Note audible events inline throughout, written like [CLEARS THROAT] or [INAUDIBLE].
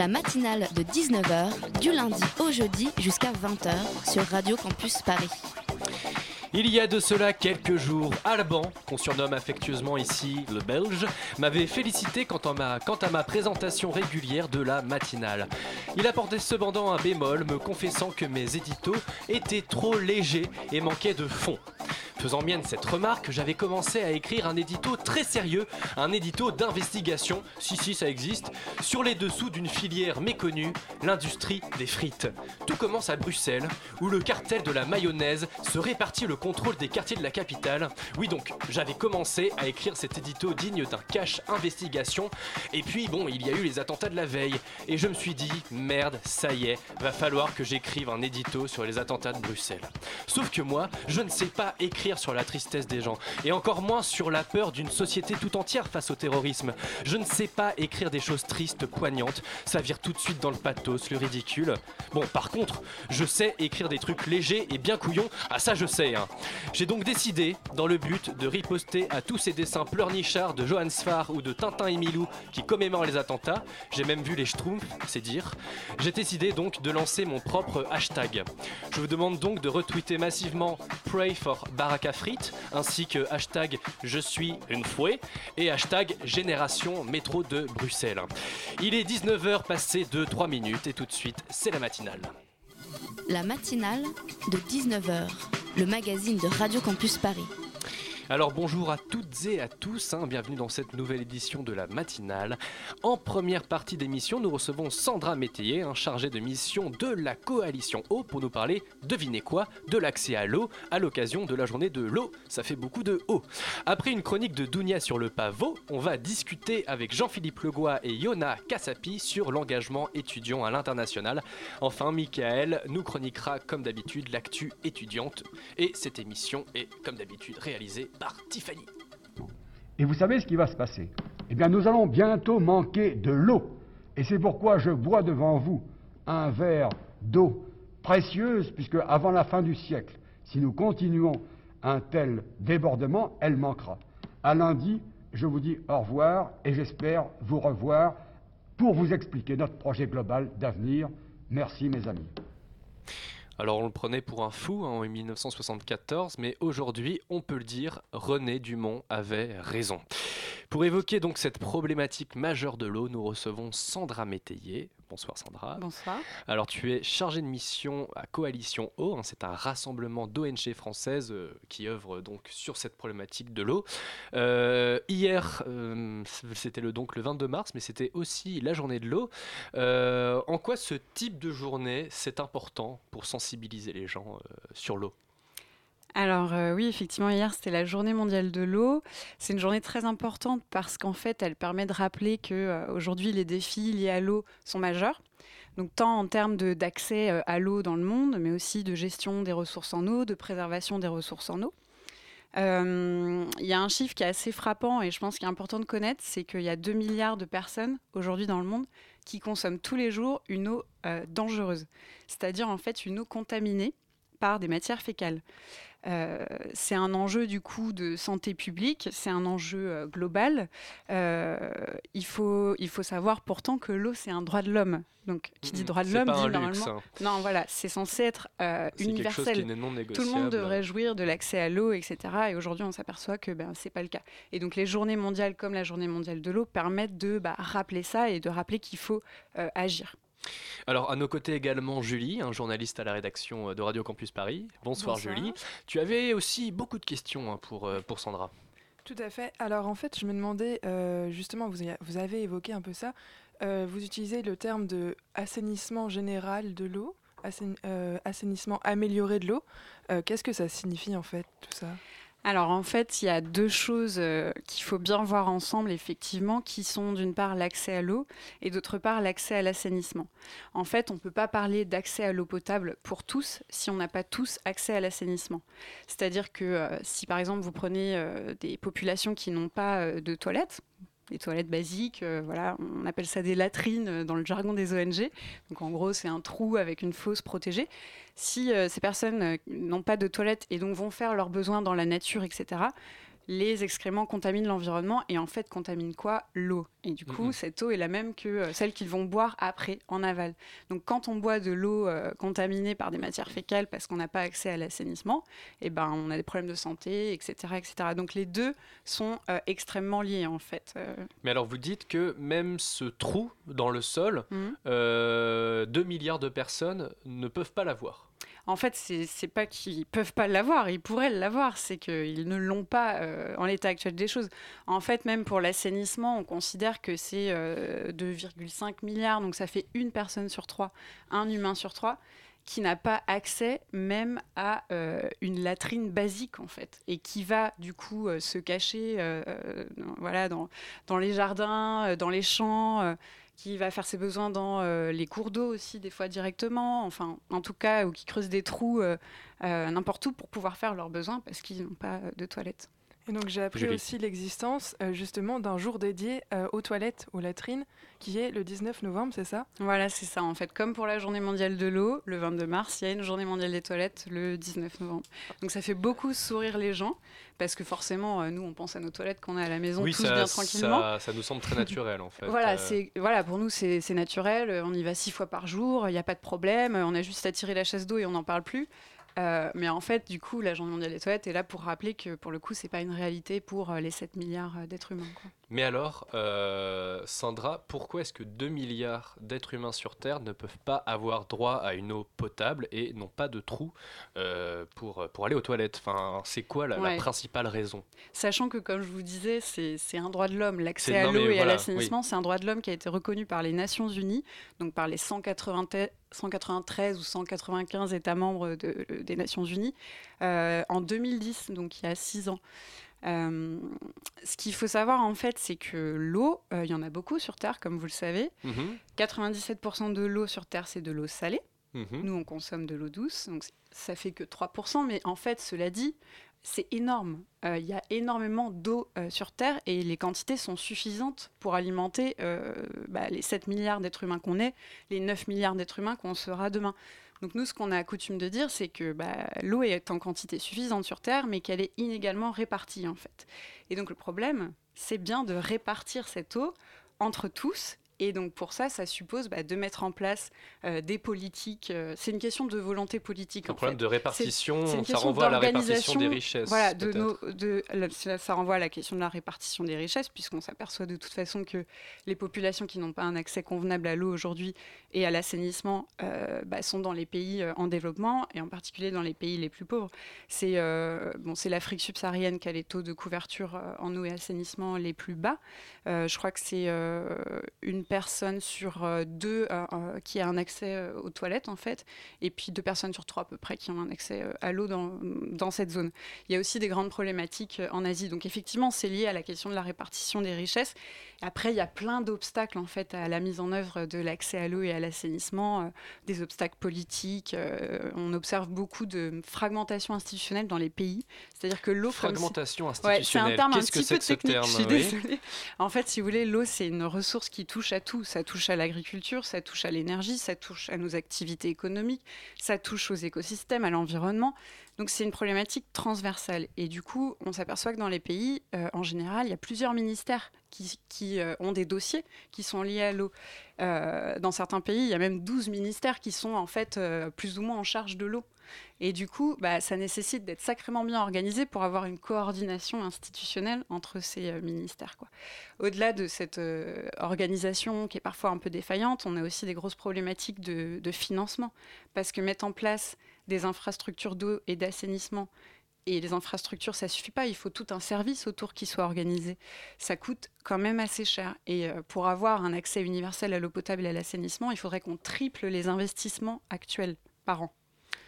La matinale de 19h, du lundi au jeudi jusqu'à 20h sur Radio Campus Paris. Il y a de cela quelques jours, Alban, qu'on surnomme affectueusement ici le Belge, m'avait félicité quant à, ma, présentation régulière de la matinale. Il apportait cependant un bémol, me confessant que mes éditos étaient trop légers et manquaient de fond. Faisant mienne cette remarque, j'avais commencé à écrire un édito très sérieux, un édito d'investigation, si si ça existe, sur les dessous d'une filière méconnue, l'industrie des frites. Tout commence à Bruxelles, où le cartel de la mayonnaise se répartit le contrôle des quartiers de la capitale. Oui donc, j'avais commencé à écrire cet édito digne d'un cache investigation, et puis bon, il y a eu les attentats de la veille, et je me suis dit, merde, ça y est, va falloir que j'écrive un édito sur les attentats de Bruxelles. Sauf que moi, je ne sais pas écrire sur la tristesse des gens, et encore moins sur la peur d'une société tout entière face au terrorisme. Je ne sais pas écrire des choses tristes, poignantes, ça vire tout de suite dans le pathos, le ridicule. Bon, par contre, je sais écrire des trucs légers et bien couillons, ah ça je sais, hein. J'ai donc décidé, dans le but de riposter à tous ces dessins pleurnichards de Johann Sfar ou de Tintin et Milou qui commémorent les attentats, j'ai même vu les Schtroumpfs, c'est dire, j'ai décidé donc de lancer mon propre hashtag. Je vous demande donc de retweeter massivement Pray for Ainsi que hashtag Je suis une fouet et hashtag Génération Métro de Bruxelles. Il est 19h passé de 3 minutes et tout de suite, c'est la matinale. La matinale de 19h, le magazine de Radio Campus Paris. Alors bonjour à toutes et à tous, hein, bienvenue dans cette nouvelle édition de la matinale. En première partie d'émission, nous recevons Sandra Métayer, un chargée de mission de la coalition eau, pour nous parler, devinez quoi, de l'accès à l'eau à l'occasion de la journée de l'eau. Ça fait beaucoup de eau. Après une chronique de Dounia sur le pavot, on va discuter avec Jean-Philippe Legois et Yona Kassapi sur l'engagement étudiant à l'international. Enfin, Michael nous chroniquera comme d'habitude l'actu étudiante. Et cette émission est comme d'habitude réalisée Tiffany. Et vous savez ce qui va se passer? Eh bien, nous allons bientôt manquer de l'eau. Et c'est pourquoi je bois devant vous un verre d'eau précieuse, puisque avant la fin du siècle, si nous continuons un tel débordement, elle manquera. À lundi, je vous dis au revoir et j'espère vous revoir pour vous expliquer notre projet global d'avenir. Merci mes amis. Alors on le prenait pour un fou hein, en 1974, mais aujourd'hui, on peut le dire, René Dumont avait raison. Pour évoquer donc cette problématique majeure de l'eau, nous recevons Sandra Métayer. Bonsoir Sandra. Bonsoir. Alors tu es chargée de mission à Coalition Eau, hein, c'est un rassemblement d'ONG françaises euh, qui œuvrent donc sur cette problématique de l'eau. Euh, hier, euh, c'était le, donc le 22 mars, mais c'était aussi la journée de l'eau. En quoi ce type de journée c'est important pour sensibiliser les gens sur l'eau? Alors euh, oui, effectivement, hier c'était la journée mondiale de l'eau. C'est une journée très importante parce qu'en fait, elle permet de rappeler que euh, aujourd'hui les défis liés à l'eau sont majeurs. Donc tant en termes d'accès euh, à l'eau dans le monde, mais aussi de gestion des ressources en eau, de préservation des ressources en eau. Il y a un chiffre qui est assez frappant et je pense qu'il est important de connaître, c'est qu'il y a 2 milliards de personnes aujourd'hui dans le monde qui consomment tous les jours une eau dangereuse, c'est-à-dire en fait une eau contaminée par des matières fécales. Euh, c'est un enjeu du coup de santé publique, c'est un enjeu euh, global. Euh, il, faut, il faut savoir pourtant que l'eau c'est un droit de l'homme. Donc qui dit Mhm. droit de l'homme dit un luxe, normalement. hein. Non voilà, c'est censé être C'est quelque chose universel. qui n'est non Tout le monde devrait jouir de l'accès à l'eau, etc. Et aujourd'hui, on s'aperçoit que ben, c'est pas le cas. Et donc, les journées mondiales comme la journée mondiale de l'eau permettent de bah, rappeler ça et de rappeler qu'il faut agir. Alors à nos côtés également Julie, un journaliste à la rédaction euh, de Radio Campus Paris. Bonsoir, Bonsoir. Julie. Tu avais aussi beaucoup de questions hein, pour, euh, pour Sandra. Tout à fait. Alors en fait, je me demandais, euh, justement, vous, vous avez évoqué un peu ça, euh, vous utilisez le terme de assainissement général de l'eau, assaini- euh, assainissement amélioré de l'eau. Qu'est-ce que ça signifie en fait, tout ça? Alors en fait, il y a deux choses euh, qu'il faut bien voir ensemble, effectivement, qui sont d'une part l'accès à l'eau et d'autre part l'accès à l'assainissement. En fait, on ne peut pas parler d'accès à l'eau potable pour tous si on n'a pas tous accès à l'assainissement. C'est-à-dire que euh, si par exemple vous prenez euh, des populations qui n'ont pas de toilettes, des toilettes basiques. voilà, on appelle ça des latrines dans le jargon des ONG. Donc en gros, c'est un trou avec une fosse protégée. Si euh, ces personnes euh, n'ont pas de toilettes et donc vont faire leurs besoins dans la nature, etc., les excréments contaminent l'environnement et en fait contaminent quoi? L'eau. Et du coup, cette eau est la même que euh, celle qu'ils vont boire après, en aval. Donc quand on boit de l'eau contaminée par des matières fécales parce qu'on n'a pas accès à l'assainissement, eh ben, on a des problèmes de santé, etc. etc. Donc les deux sont extrêmement liés en fait. Mais alors vous dites que même ce trou dans le sol, 2 mmh. milliards de personnes ne peuvent pas l'avoir en fait, c'est pas qu'ils peuvent pas l'avoir, ils pourraient l'avoir, c'est qu'ils ne l'ont pas euh, en l'état actuel des choses. En fait, même pour l'assainissement, on considère que c'est 2,5 euh, milliards, donc ça fait une personne sur trois, un humain sur trois, qui n'a pas accès même à euh, une latrine basique en fait, et qui va du coup se cacher, voilà, dans, dans les jardins, dans les champs qui va faire ses besoins dans euh, les cours d'eau aussi, des fois directement, enfin, en tout cas, ou qui creusent des trous euh, euh, n'importe où pour pouvoir faire leurs besoins parce qu'ils n'ont pas de toilettes. Et donc j'ai appris aussi l'existence justement d'un jour dédié aux toilettes, aux latrines, qui est le 19 novembre, c'est ça? Voilà, c'est ça. En fait, comme pour la journée mondiale de l'eau, le 22 mars, il y a une journée mondiale des toilettes le 19 novembre. Donc ça fait beaucoup sourire les gens parce que forcément, euh, nous, on pense à nos toilettes qu'on a à la maison tous bien tranquillement. Ça, ça, nous semble très naturel en [LAUGHS] fait. voilà, euh. c'est voilà, pour nous, c'est naturel. On y va six fois par jour, il n'y a pas de problème. On a juste à tirer la chasse d'eau et on n'en parle plus. Euh, mais en fait, du coup, la Journée mondiale des toilettes est là pour rappeler que pour le coup, c'est pas une réalité pour les 7 milliards d'êtres humains. Mais alors, euh, Sandra, pourquoi est-ce que 2 milliards d'êtres humains sur Terre ne peuvent pas avoir droit à une eau potable et n'ont pas de trou euh, pour, pour aller aux toilettes? Enfin, C'est quoi la, principale raison? Sachant que, comme je vous disais, c'est un droit de l'homme. L'accès à l'eau et à l'assainissement, c'est un droit de l'homme qui a été reconnu par les Nations Unies, donc par les 193 ou 195 États membres des Nations Unies, euh, en 2010, donc il y a 6 ans. Euh, ce qu'il faut savoir en fait, c'est que l'eau, euh, il y en a beaucoup sur Terre, comme vous le savez. 97% mhm. de l'eau sur Terre, c'est de l'eau salée. Mhm. Nous, on consomme de l'eau douce, donc ça fait que 3%. Mais en fait, cela dit, c'est énorme. Euh, il y a énormément d'eau sur Terre et les quantités sont suffisantes pour alimenter bah, les 7 milliards d'êtres humains qu'on est, les 9 milliards d'êtres humains qu'on sera demain. Donc nous, ce qu'on a coutume de dire, c'est que bah, l'eau est en quantité suffisante sur Terre, mais qu'elle est inégalement répartie en fait. Et donc le problème, c'est bien de répartir cette eau entre tous et donc pour ça, ça suppose bah, de mettre en place euh, des politiques. Euh, c'est une question de volonté politique. Un problème de répartition, ça renvoie à la répartition des richesses. Voilà, de de, ça renvoie à la question de la répartition des richesses, puisqu'on s'aperçoit de toute façon que les populations qui n'ont pas un accès convenable à l'eau aujourd'hui et à l'assainissement euh, bah, sont dans les pays en développement, et en particulier dans les pays les plus pauvres. C'est bon, l'Afrique subsaharienne qui a les taux de couverture en eau et assainissement les plus bas. je crois que c'est une personnes sur euh, deux euh, euh, qui a un accès aux toilettes en fait, et puis deux personnes sur trois à peu près qui ont un accès à l'eau dans, dans cette zone. Il y a aussi des grandes problématiques en Asie. Donc effectivement, c'est lié à la question de la répartition des richesses. Après, il y a plein d'obstacles en fait à la mise en œuvre de l'accès à l'eau et à l'assainissement, des obstacles politiques. on observe beaucoup de fragmentation institutionnelle dans les pays. C'est-à-dire que l'eau fragmentation institutionnelle. c'est un terme un petit peu technique. Je suis désolée. En fait, si vous voulez, l'eau c'est une ressource qui touche à tout. Ça touche à l'agriculture, ça touche à l'énergie, ça touche à nos activités économiques, ça touche aux écosystèmes, à l'environnement. Donc c'est une problématique transversale. Et du coup, on s'aperçoit que dans les pays, euh, en général, il y a plusieurs ministères qui, euh, ont des dossiers qui sont liés à l'eau. Euh, dans certains pays, il y a même 12 ministères qui sont en fait plus ou moins en charge de l'eau. Et du coup, bah, ça nécessite d'être sacrément bien organisé pour avoir une coordination institutionnelle entre ces ministères. Au-delà de cette organisation qui est parfois un peu défaillante, on a aussi des grosses problématiques de, de financement. Parce que mettre en place des infrastructures d'eau et d'assainissement. Et les infrastructures, ça suffit pas. Il faut tout un service autour qui soit organisé. Ça coûte quand même assez cher. Et euh, pour avoir un accès universel à l'eau potable et à l'assainissement, il faudrait qu'on triple les investissements actuels par an.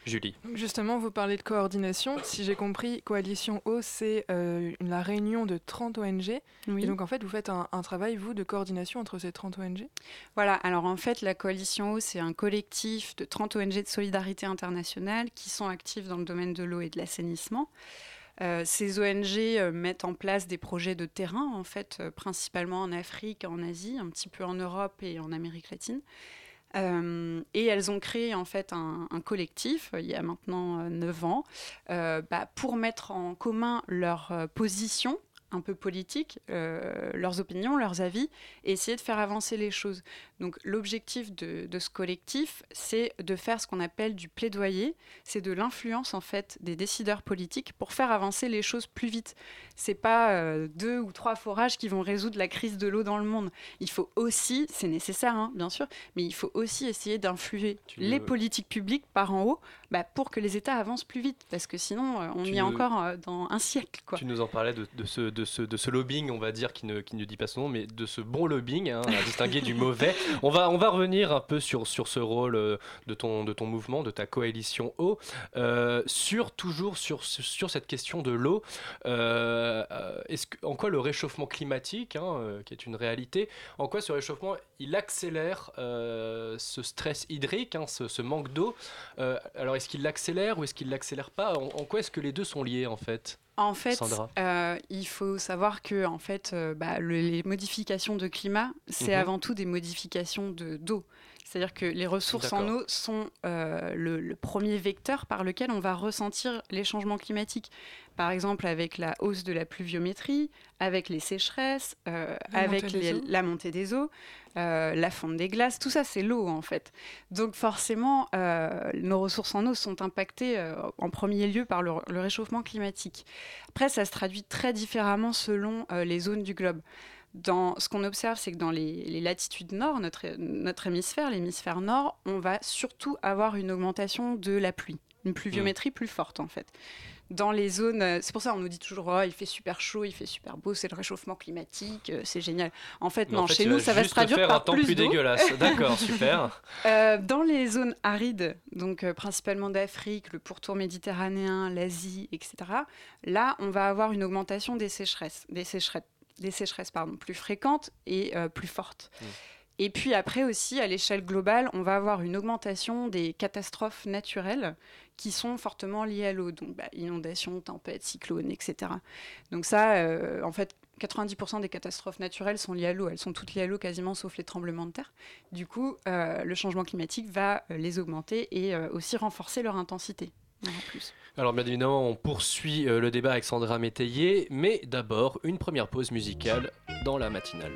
Julie. Justement, vous parlez de coordination. Si j'ai compris, Coalition O, c'est euh, la réunion de 30 ONG. Oui. Et donc, en fait, vous faites un, un travail, vous, de coordination entre ces 30 ONG Voilà, alors en fait, la Coalition Eau, c'est un collectif de 30 ONG de solidarité internationale qui sont actifs dans le domaine de l'eau et de l'assainissement. Euh, ces ONG euh, mettent en place des projets de terrain, en fait, euh, principalement en Afrique, en Asie, un petit peu en Europe et en Amérique latine. Euh, et elles ont créé en fait un, collectif euh, il y a maintenant euh, 9 ans euh, bah, pour mettre en commun leurs positions un peu politiques, euh, leurs opinions, leurs avis, et essayer de faire avancer les choses. Donc l'objectif de, de ce collectif, c'est de faire ce qu'on appelle du plaidoyer, c'est de l'influence en fait des décideurs politiques pour faire avancer les choses plus vite. C'est pas euh, deux ou trois forages qui vont résoudre la crise de l'eau dans le monde. Il faut aussi, c'est nécessaire hein, bien sûr, mais il faut aussi essayer d'influer les politiques publiques par en haut bah, pour que les États avancent plus vite, parce que sinon euh, on Tu y est encore euh, dans un siècle. Quoi. Tu nous en parlais de, de ce, de, ce, de ce lobbying, on va dire, qui ne, qui ne dit pas son nom, mais de ce bon lobbying, hein, à distinguer du mauvais. On va, on va revenir un peu sur, sur ce rôle euh, de ton, de ton mouvement, de ta coalition eau, euh, sur, toujours sur, sur, cette question de l'eau. Euh, que- en quoi le réchauffement climatique, hein, qui est une réalité, en quoi ce réchauffement, il accélère euh, ce stress hydrique, hein, ce, ce manque d'eau? Alors, est-ce qu'il l'accélère ou est-ce qu'il l'accélère pas en, en quoi est-ce que les deux sont liés, en fait En fait, Sandra? euh, il faut savoir que en fait, euh, bah, le- les modifications de climat, c'est Mhm. avant tout des modifications de d'eau. C'est-à-dire que les ressources en eau sont euh, le, le premier vecteur par lequel on va ressentir les changements climatiques. Par exemple, avec la hausse de la pluviométrie, avec les sécheresses, euh, La avec montée les- la montée des eaux, euh, la fonte des glaces, tout ça, c'est l'eau en fait. Donc forcément, euh, nos ressources en eau sont impactées euh, en premier lieu par le, le réchauffement climatique. Après, ça se traduit très différemment selon euh, les zones du globe. Dans, ce qu'on observe, c'est que dans les, les latitudes nord, notre, notre hémisphère, l'hémisphère nord, on va surtout avoir une augmentation de la pluie, une pluviométrie plus forte en fait. Dans les zones, euh, c'est pour ça qu'on nous dit toujours, oh, il fait super chaud, il fait super beau, c'est le réchauffement climatique, euh, c'est génial. En fait, Mais non, en fait, chez nous, ça va se traduire faire par un temps plus, plus dégueulasse. [LAUGHS] D'accord, super. Euh, dans les zones arides, donc euh, principalement d'Afrique, le pourtour méditerranéen, l'Asie, etc., là, on va avoir une augmentation des sécheresses, des sécheresses, des sécheresses pardon, plus fréquentes et euh, plus fortes. Mm. Et puis après aussi, à l'échelle globale, on va avoir une augmentation des catastrophes naturelles qui sont fortement liées à l'eau, donc bah, inondations, tempêtes, cyclones, etc. Donc ça, euh, en fait, 90% des catastrophes naturelles sont liées à l'eau. Elles sont toutes liées à l'eau quasiment sauf les tremblements de terre. Du coup, euh, le changement climatique va euh, les augmenter et aussi renforcer leur intensité. Alors bien évidemment, on poursuit le débat avec Sandra Métayer, mais d'abord une première pause musicale dans la matinale.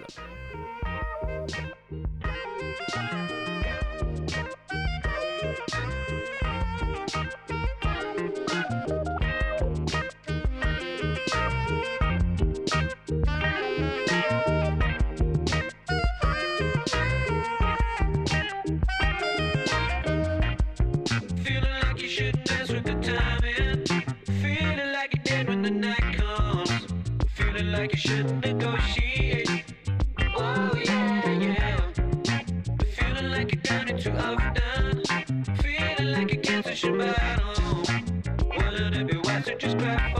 Like you should negotiate. Oh yeah, yeah. Feeling like you're it too often. Feeling like you your just cry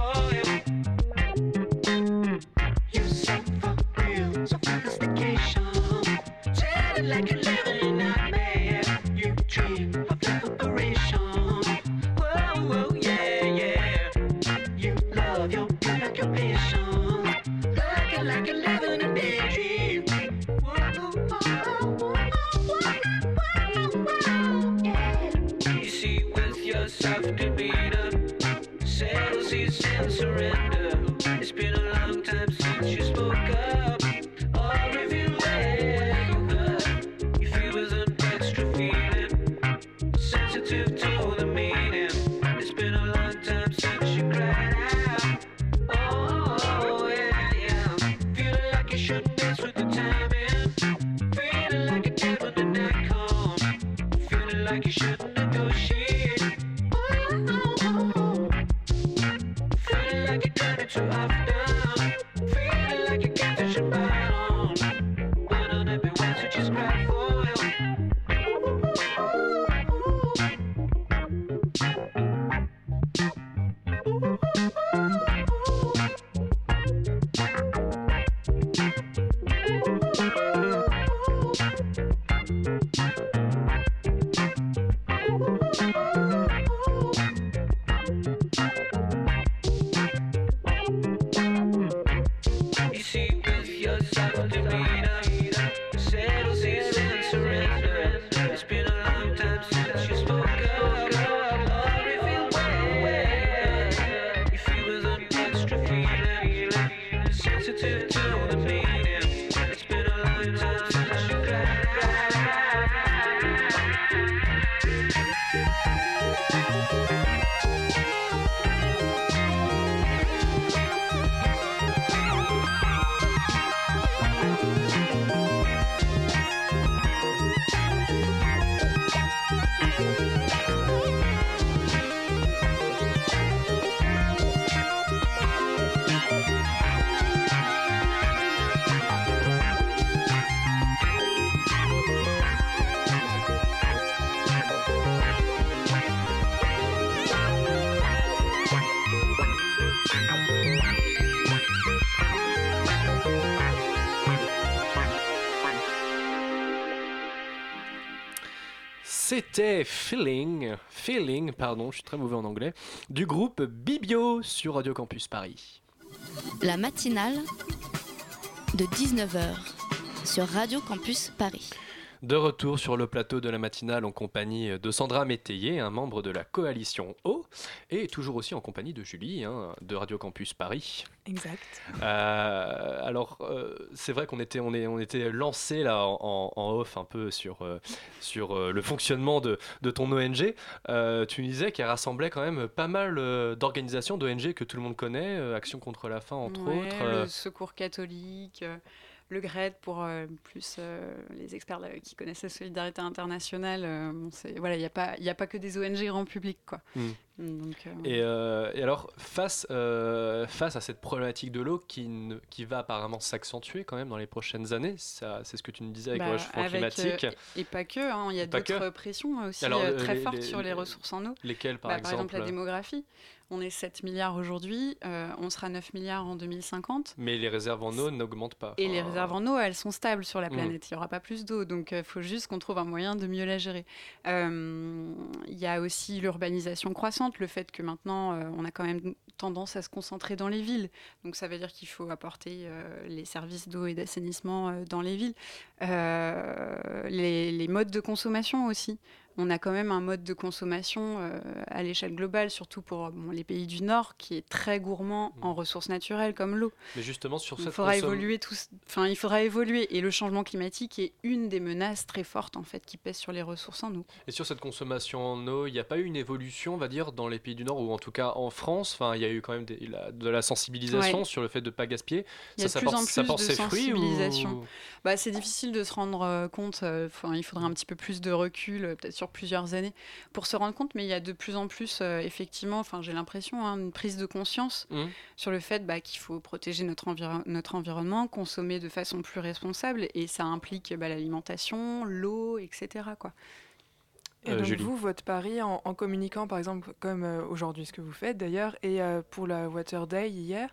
C'était Feeling, Feeling, pardon, je suis très mauvais en anglais, du groupe Bibio sur Radio Campus Paris. La matinale de 19h sur Radio Campus Paris. De retour sur le plateau de la matinale en compagnie de Sandra Métayer, un membre de la coalition O, et toujours aussi en compagnie de Julie, hein, de Radio Campus Paris. Exact. Euh, alors, euh, c'est vrai qu'on était, on est, on était lancé là en, en off un peu sur, euh, sur le fonctionnement de, de ton ONG. Tu nous disais qu'elle rassemblait quand même pas mal d'organisations d'ONG que tout le monde connaît, Action contre la faim entre Ouais, autres. Le Secours catholique, le GRED pour euh, plus euh, les experts là, qui connaissent la solidarité internationale. euh, bon, voilà, il n'y a, pas- y a pas que des ONG grand public. Quoi. Mm. Donc, euh, Et, et alors, face, face à cette problématique de l'eau qui, ne- qui va apparemment s'accentuer quand même dans les prochaines années, c'est ce que tu nous disais avec bah, le réchauffement climatique. euh, et pas que, hein, il y a d'autres pressions aussi Alors, très les- fortes les- sur les ressources en eau. Lesquelles, par Bah, exemple la démographie. On est 7 milliards aujourd'hui, euh, on sera 9 milliards en 2050. Mais les réserves en eau n'augmentent pas. Et les réserves en eau, elles sont stables sur la Mm. planète. Il n'y aura pas plus d'eau. Donc, il faut juste qu'on trouve un moyen de mieux la gérer. Euh, Il y a aussi l'urbanisation croissante, le fait que maintenant, euh, on a quand même tendance à se concentrer dans les villes. Donc, ça veut dire qu'il faut apporter euh, les services d'eau et d'assainissement euh, dans les villes. Euh, les, les modes de consommation aussi. On a quand même un mode de consommation euh, à l'échelle globale, surtout pour bon, les pays du Nord, qui est très gourmand en ressources naturelles comme l'eau. Mais justement, sur Il cette faudra consomm- évoluer tout, enfin, il faudra évoluer. Et le changement climatique est une des menaces très fortes en fait qui pèsent sur les ressources en eau. Et sur cette consommation en eau, il n'y a pas eu une évolution, on va dire, dans les pays du Nord, ou en tout cas en France? Enfin, il y a eu quand même des- la- de la sensibilisation Ouais. sur le fait de ne pas gaspiller. Il y a ça, de ça plus en porte, ça plus porte de ses fruits ou- sensibilisation. Bah, c'est difficile de se rendre euh, compte. euh, Enfin, il faudrait un petit peu plus de recul, euh, peut-être sur plusieurs années, pour se rendre compte. Mais il y a de plus en plus, euh, effectivement, enfin, j'ai l'impression, hein, une prise de conscience Mhm. sur le fait bah, qu'il faut protéger notre, enviro- notre environnement, consommer de façon plus responsable, et ça implique bah, l'alimentation, l'eau, etc. Quoi. Et Euh, donc Julie. vous, votre pari en, en communiquant, par exemple, comme euh, aujourd'hui, ce que vous faites d'ailleurs, et euh, pour la Water Day hier,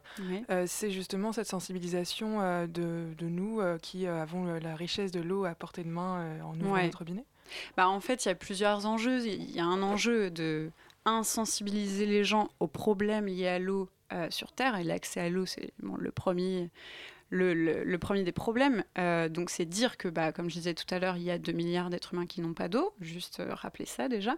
euh, c'est justement cette sensibilisation euh, de, de nous euh, qui euh, avons le- la richesse de l'eau à portée de main euh, en ouvrant Ouais. notre robinet? Bah, en fait, il y a plusieurs enjeux. Il y a un enjeu de insensibiliser les gens aux problèmes liés à l'eau euh, sur Terre. Et l'accès à l'eau, c'est le, premier, le, premier des problèmes. Euh, donc, c'est dire que, bah, comme je disais tout à l'heure, il y a 2 milliards d'êtres humains qui n'ont pas d'eau. Juste euh, rappeler ça déjà.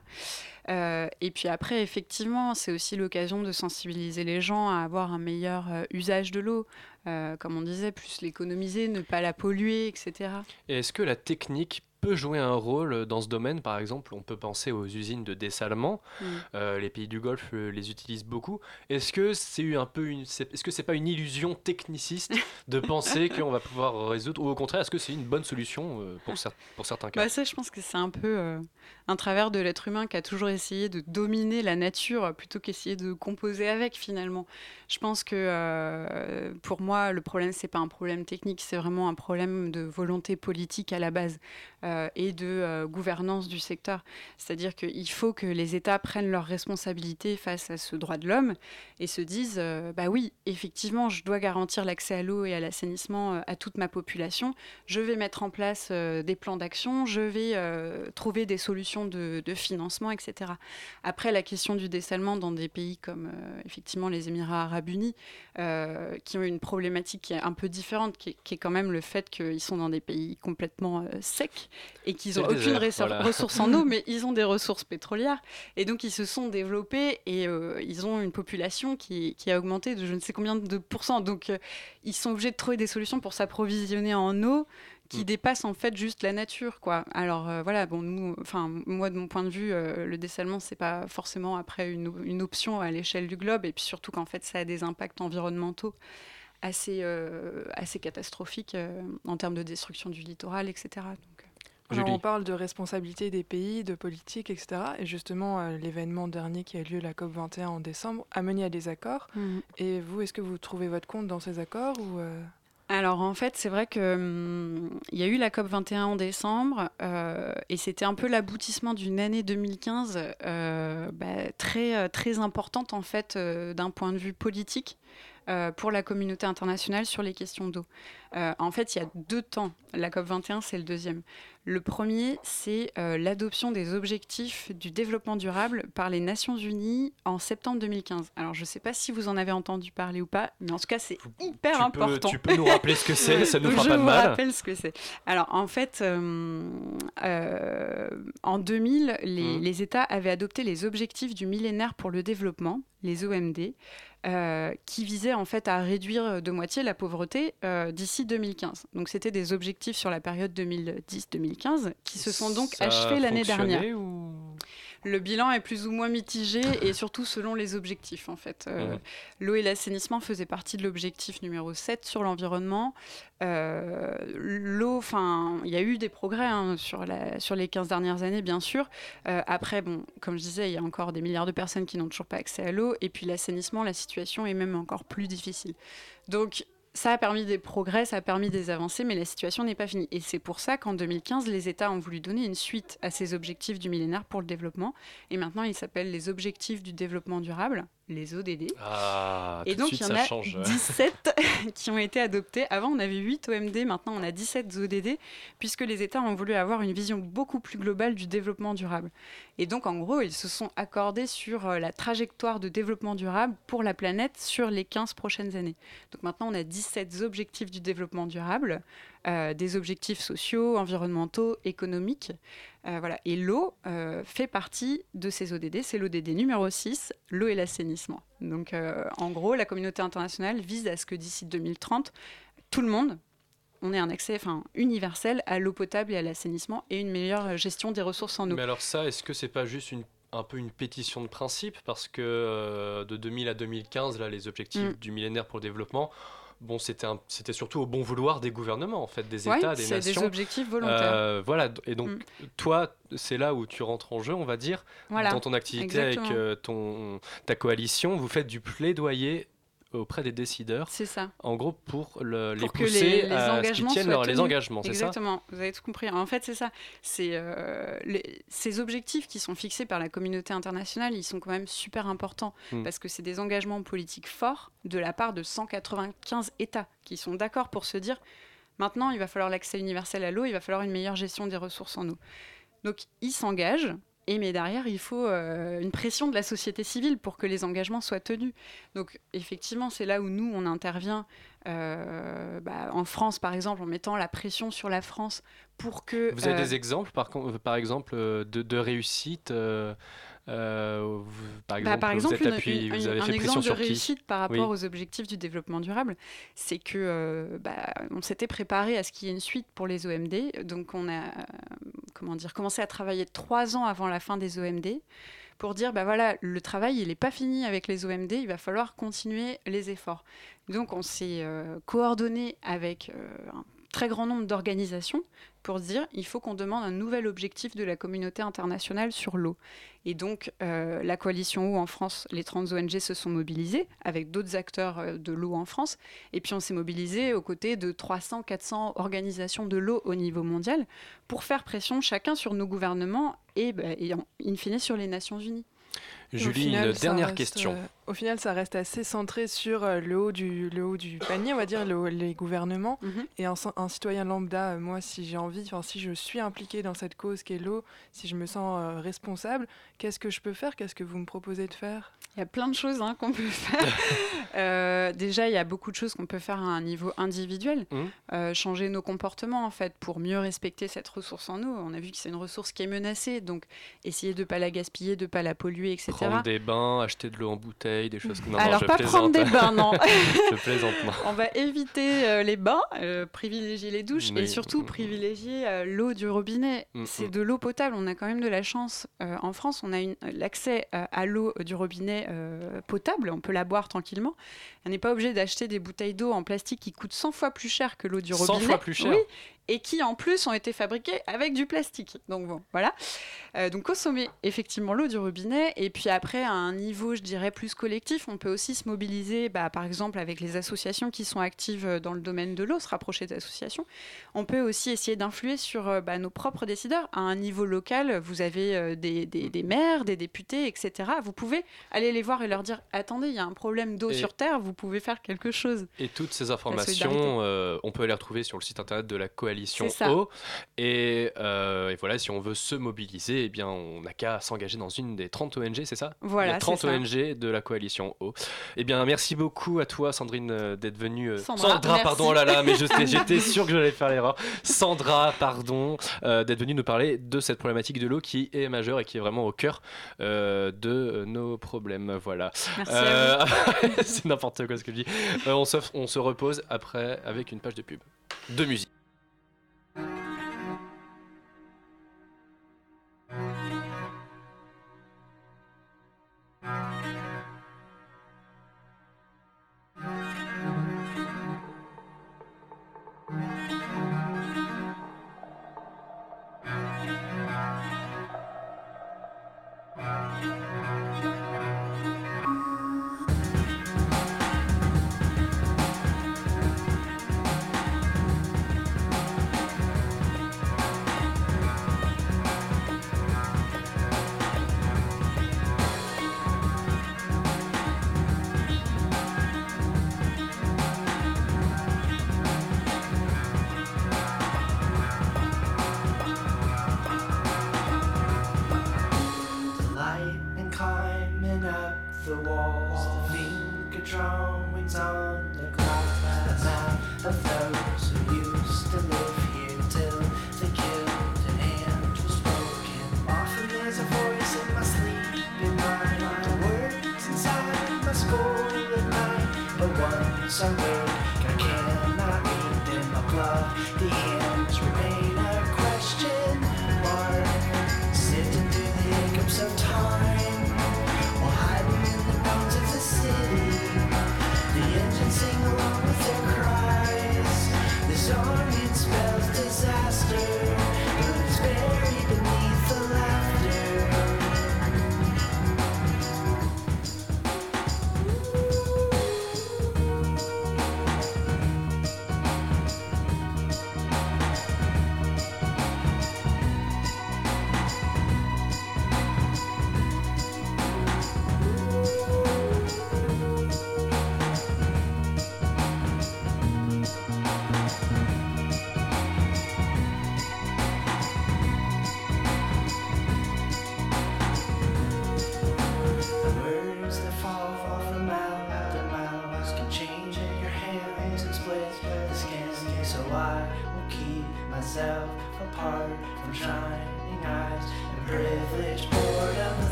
Et puis après, effectivement, c'est aussi l'occasion de sensibiliser les gens à avoir un meilleur usage de l'eau. Comme on disait, plus l'économiser, ne pas la polluer, etc. Et est-ce que la technique peut jouer un rôle dans ce domaine Par exemple, on peut penser aux usines de dessalement. Mm. Euh, les pays du Golfe euh, les utilisent beaucoup. Est-ce que c'est un peu une, est-ce que c'est pas une illusion techniciste [LAUGHS] de penser qu'on va pouvoir résoudre, ou au contraire, est-ce que c'est une bonne solution euh, pour, cer- pour certains cas? Bah ça, je pense que c'est un peu euh, un travers de l'être humain qui a toujours essayé de dominer la nature plutôt qu'essayer de composer avec finalement. Je pense que euh, pour moi, le problème, c'est pas un problème technique, c'est vraiment un problème de volonté politique à la base euh, et de euh, gouvernance du secteur. C'est-à-dire qu'il faut que les États prennent leurs responsabilités face à ce droit de l'homme et se disent euh, bah oui, effectivement, je dois garantir l'accès à l'eau et à l'assainissement euh, à toute ma population. Je vais mettre en place euh, des plans d'action, je vais euh, trouver des solutions de, financement, etc. Après, la question du dessalement dans des pays comme euh, effectivement les Émirats arabes unis, euh, qui ont une problématique un peu différente, qui est, quand même le fait qu'ils sont dans des pays complètement euh, secs et qu'ils n'ont aucune désert, voilà. ressource en eau, [LAUGHS] mais ils ont des ressources pétrolières. Et donc, ils se sont développés et euh, ils ont une population qui, qui a augmenté de je ne sais combien de pourcents. Donc, euh, ils sont obligés de trouver des solutions pour s'approvisionner en eau qui Mm. dépassent en fait juste la nature quoi. Alors euh, voilà, bon nous enfin moi de mon point de vue le dessalement c'est pas forcément après une, une option à l'échelle du globe et puis surtout qu'en fait ça a des impacts environnementaux assez euh, euh, en termes de destruction du littoral etc. Alors, on parle de responsabilité des pays, de politique, etc. Et justement, euh, l'événement dernier qui a eu lieu, la COP21 en décembre, a mené à des accords. Et vous, est-ce que vous trouvez votre compte dans ces accords ou euh, Alors en fait, c'est vrai que hum, il y a eu la COP 21 en décembre euh, et c'était un peu l'aboutissement d'une année 2015 euh, bah, très très importante en fait euh, d'un point de vue politique. Euh, pour la communauté internationale sur les questions d'eau. Euh, en fait, il y a deux temps. La COP 21, c'est le deuxième. Le premier, c'est euh, l'adoption des objectifs du développement durable par les Nations Unies en septembre 2015. Alors, je ne sais pas si vous en avez entendu parler ou pas, mais en tout cas, c'est hyper tu peux- important. tu peux nous rappeler ce que c'est, ça nous fera [LAUGHS] Je pas de vous mal. rappelle ce que c'est. Alors, en fait, en 2000, les, Mhm. les États avaient adopté les objectifs du millénaire pour le développement, les OMD, euh, qui visaient en fait à réduire de moitié la pauvreté euh, d'ici 2015. Donc, c'était des objectifs sur la période 2010-2015 qui se sont donc Ça achevés l'année dernière. ou- Le bilan est plus ou moins mitigé et surtout selon les objectifs en fait. Euh, Mhm. L'eau et l'assainissement faisaient partie de l'objectif numéro 7 sur l'environnement. Euh, L'eau, enfin, il y a eu des progrès hein, sur, la, sur les 15 dernières années bien sûr. Euh, après, bon, comme je disais, il y a encore des milliards de personnes qui n'ont toujours pas accès à l'eau et puis l'assainissement, la situation est même encore plus difficile. Donc ça a permis des progrès, ça a permis des avancées, mais la situation n'est pas finie. Et c'est pour ça qu'en 2015, les États ont voulu donner une suite à ces objectifs du millénaire pour le développement. Et maintenant, ils s'appellent les objectifs du développement durable, les ODD. Ah, Et tout de donc, suite, il y en a change. [LAUGHS] 17 [LAUGHS] qui ont été adoptés. Avant, on avait 8 OMD, maintenant on a 17 ODD, puisque les États ont voulu avoir une vision beaucoup plus globale du développement durable. Et donc, en gros, ils se sont accordés sur euh, la trajectoire de développement durable pour la planète sur les 15 prochaines années. Donc maintenant, on a 17 objectifs du développement durable, des objectifs sociaux, environnementaux, économiques. Euh, voilà. Et l'eau euh, fait partie de ces ODD. C'est l'ODD numéro 6, l'eau et l'assainissement. Donc, euh, en gros, la communauté internationale vise à ce que d'ici 2030, tout le monde, on ait un accès enfin, universel à l'eau potable et à l'assainissement et une meilleure gestion des ressources en eau. Mais alors ça, est-ce que c'est pas juste une un peu une pétition de principe? Parce que euh, de 2000 à 2015 là les objectifs Mm. du millénaire pour le développement bon c'était c'était surtout au bon vouloir des gouvernements en fait des Ouais, États des c'est des nations objectifs volontaires. Euh, voilà et donc Mm. toi c'est là où tu rentres en jeu on va dire Voilà, dans ton activité avec euh, ton ta coalition vous faites du plaidoyer auprès des décideurs C'est ça. en gros pour le- les pour pousser les, les à ce qu'ils engagements tiennent leur- les engagements c'est ça Exactement, vous avez tout compris. En fait, c'est ça. C'est euh, ces objectifs qui sont fixés par la communauté internationale, ils sont quand même super importants Mm. parce que c'est des engagements politiques forts de la part de 195 États qui sont d'accord pour se dire maintenant, il va falloir l'accès universel à l'eau, il va falloir une meilleure gestion des ressources en eau. Donc, ils s'engagent. Et mais derrière, il faut euh, une pression de la société civile pour que les engagements soient tenus. Donc effectivement, c'est là où nous, on intervient euh, bah, en France, par exemple, en mettant la pression sur la France pour que... Vous avez euh, des exemples, par, exemple, de, de réussite euh, vous- Par exemple, Bah, par vous exemple, êtes une- appuyé- une- vous avez un fait exemple de réussite par rapport Oui. aux objectifs du développement durable, c'est que euh, bah, on s'était préparé à ce qu'il y ait une suite pour les OMD. Donc on a comment dire, commencé à travailler trois ans avant la fin des OMD pour dire bah voilà le travail il n'est pas fini avec les OMD, il va falloir continuer les efforts. Donc on s'est euh, coordonné avec un très grand nombre d'organisations pour dire il faut qu'on demande un nouvel objectif de la communauté internationale sur l'eau. Et donc, euh, la coalition eau en France, les 30 ONG se sont mobilisées avec d'autres acteurs euh, de l'eau en France. Et puis, on s'est mobilisé aux côtés de 300, 400 organisations de l'eau au niveau mondial pour faire pression chacun sur nos gouvernements et, bah, et en- in fine sur les Nations Unies. Julie, final, une dernière reste, question. euh, au final, ça reste assez centré sur euh, le, haut du, le haut du panier, on va dire, le les gouvernements. Mhm. Et un, ci- un citoyen lambda, euh, moi, si j'ai envie, enfin, si je suis impliqué dans cette cause qu'est l'eau, si je me sens euh, responsable, qu'est-ce que je peux faire? Qu'est-ce que vous me proposez de faire? Il y a plein de choses hein, qu'on peut [LAUGHS] faire. [LAUGHS] Euh, déjà, il y a beaucoup de choses qu'on peut faire à un niveau individuel. Mhm. Euh, changer nos comportements, en fait, pour mieux respecter cette ressource en eau. On a vu que c'est une ressource qui est menacée, donc essayer de ne pas la gaspiller, de ne pas la polluer, etc. Prendre des bains, acheter de l'eau en bouteille, des choses comme non, Alors, je pas prendre des bains, non. [LAUGHS] je plaisante, non. On va éviter euh, les bains, euh, privilégier les douches Oui. et surtout Mm. privilégier euh, l'eau du robinet. Mm, C'est mm. de l'eau potable. On a quand même de la chance. En France, on a l'accès à l'eau du robinet potable. On peut la boire tranquillement. On n'est pas obligé d'acheter des bouteilles d'eau en plastique qui coûtent 100 fois plus cher que l'eau du 100 robinet. fois plus cher Oui. Et qui en plus ont été fabriqués avec du plastique. Donc bon, voilà. Euh, donc consommer effectivement l'eau du robinet et puis après à un niveau, je dirais, plus collectif, on peut aussi se mobiliser, bah, par exemple avec les associations qui sont actives euh, dans le domaine de l'eau, se rapprocher d'associations. On peut aussi essayer d'influer sur euh, bah, nos propres décideurs. À un niveau local, vous avez des, des- des maires, des députés, etc. Vous pouvez aller les voir et leur dire, attendez, il y a un problème d'eau sur Terre, vous pouvez faire quelque chose. Et toutes ces informations, euh, on peut les retrouver sur le site internet de la coalition Eau. Et, euh, et voilà, si on veut se mobiliser, eh bien, on n'a qu'à s'engager dans une des 30 ONG, c'est ça? Voilà, Il y a 30 c'est ça. ONG de la coalition eau. Eh bien, merci beaucoup à toi, Sandrine, euh, d'être venue. euh, Sandra, pardon, oh là là, mais [LAUGHS] j'étais sûr que j'allais faire l'erreur. Sandra, pardon, euh, d'être venue nous parler de cette problématique de l'eau qui est majeure et qui est vraiment au cœur de nos problèmes. Voilà. [LAUGHS] C'est n'importe quoi ce que je dis. On, se, on se repose après avec une page de pub. De musique.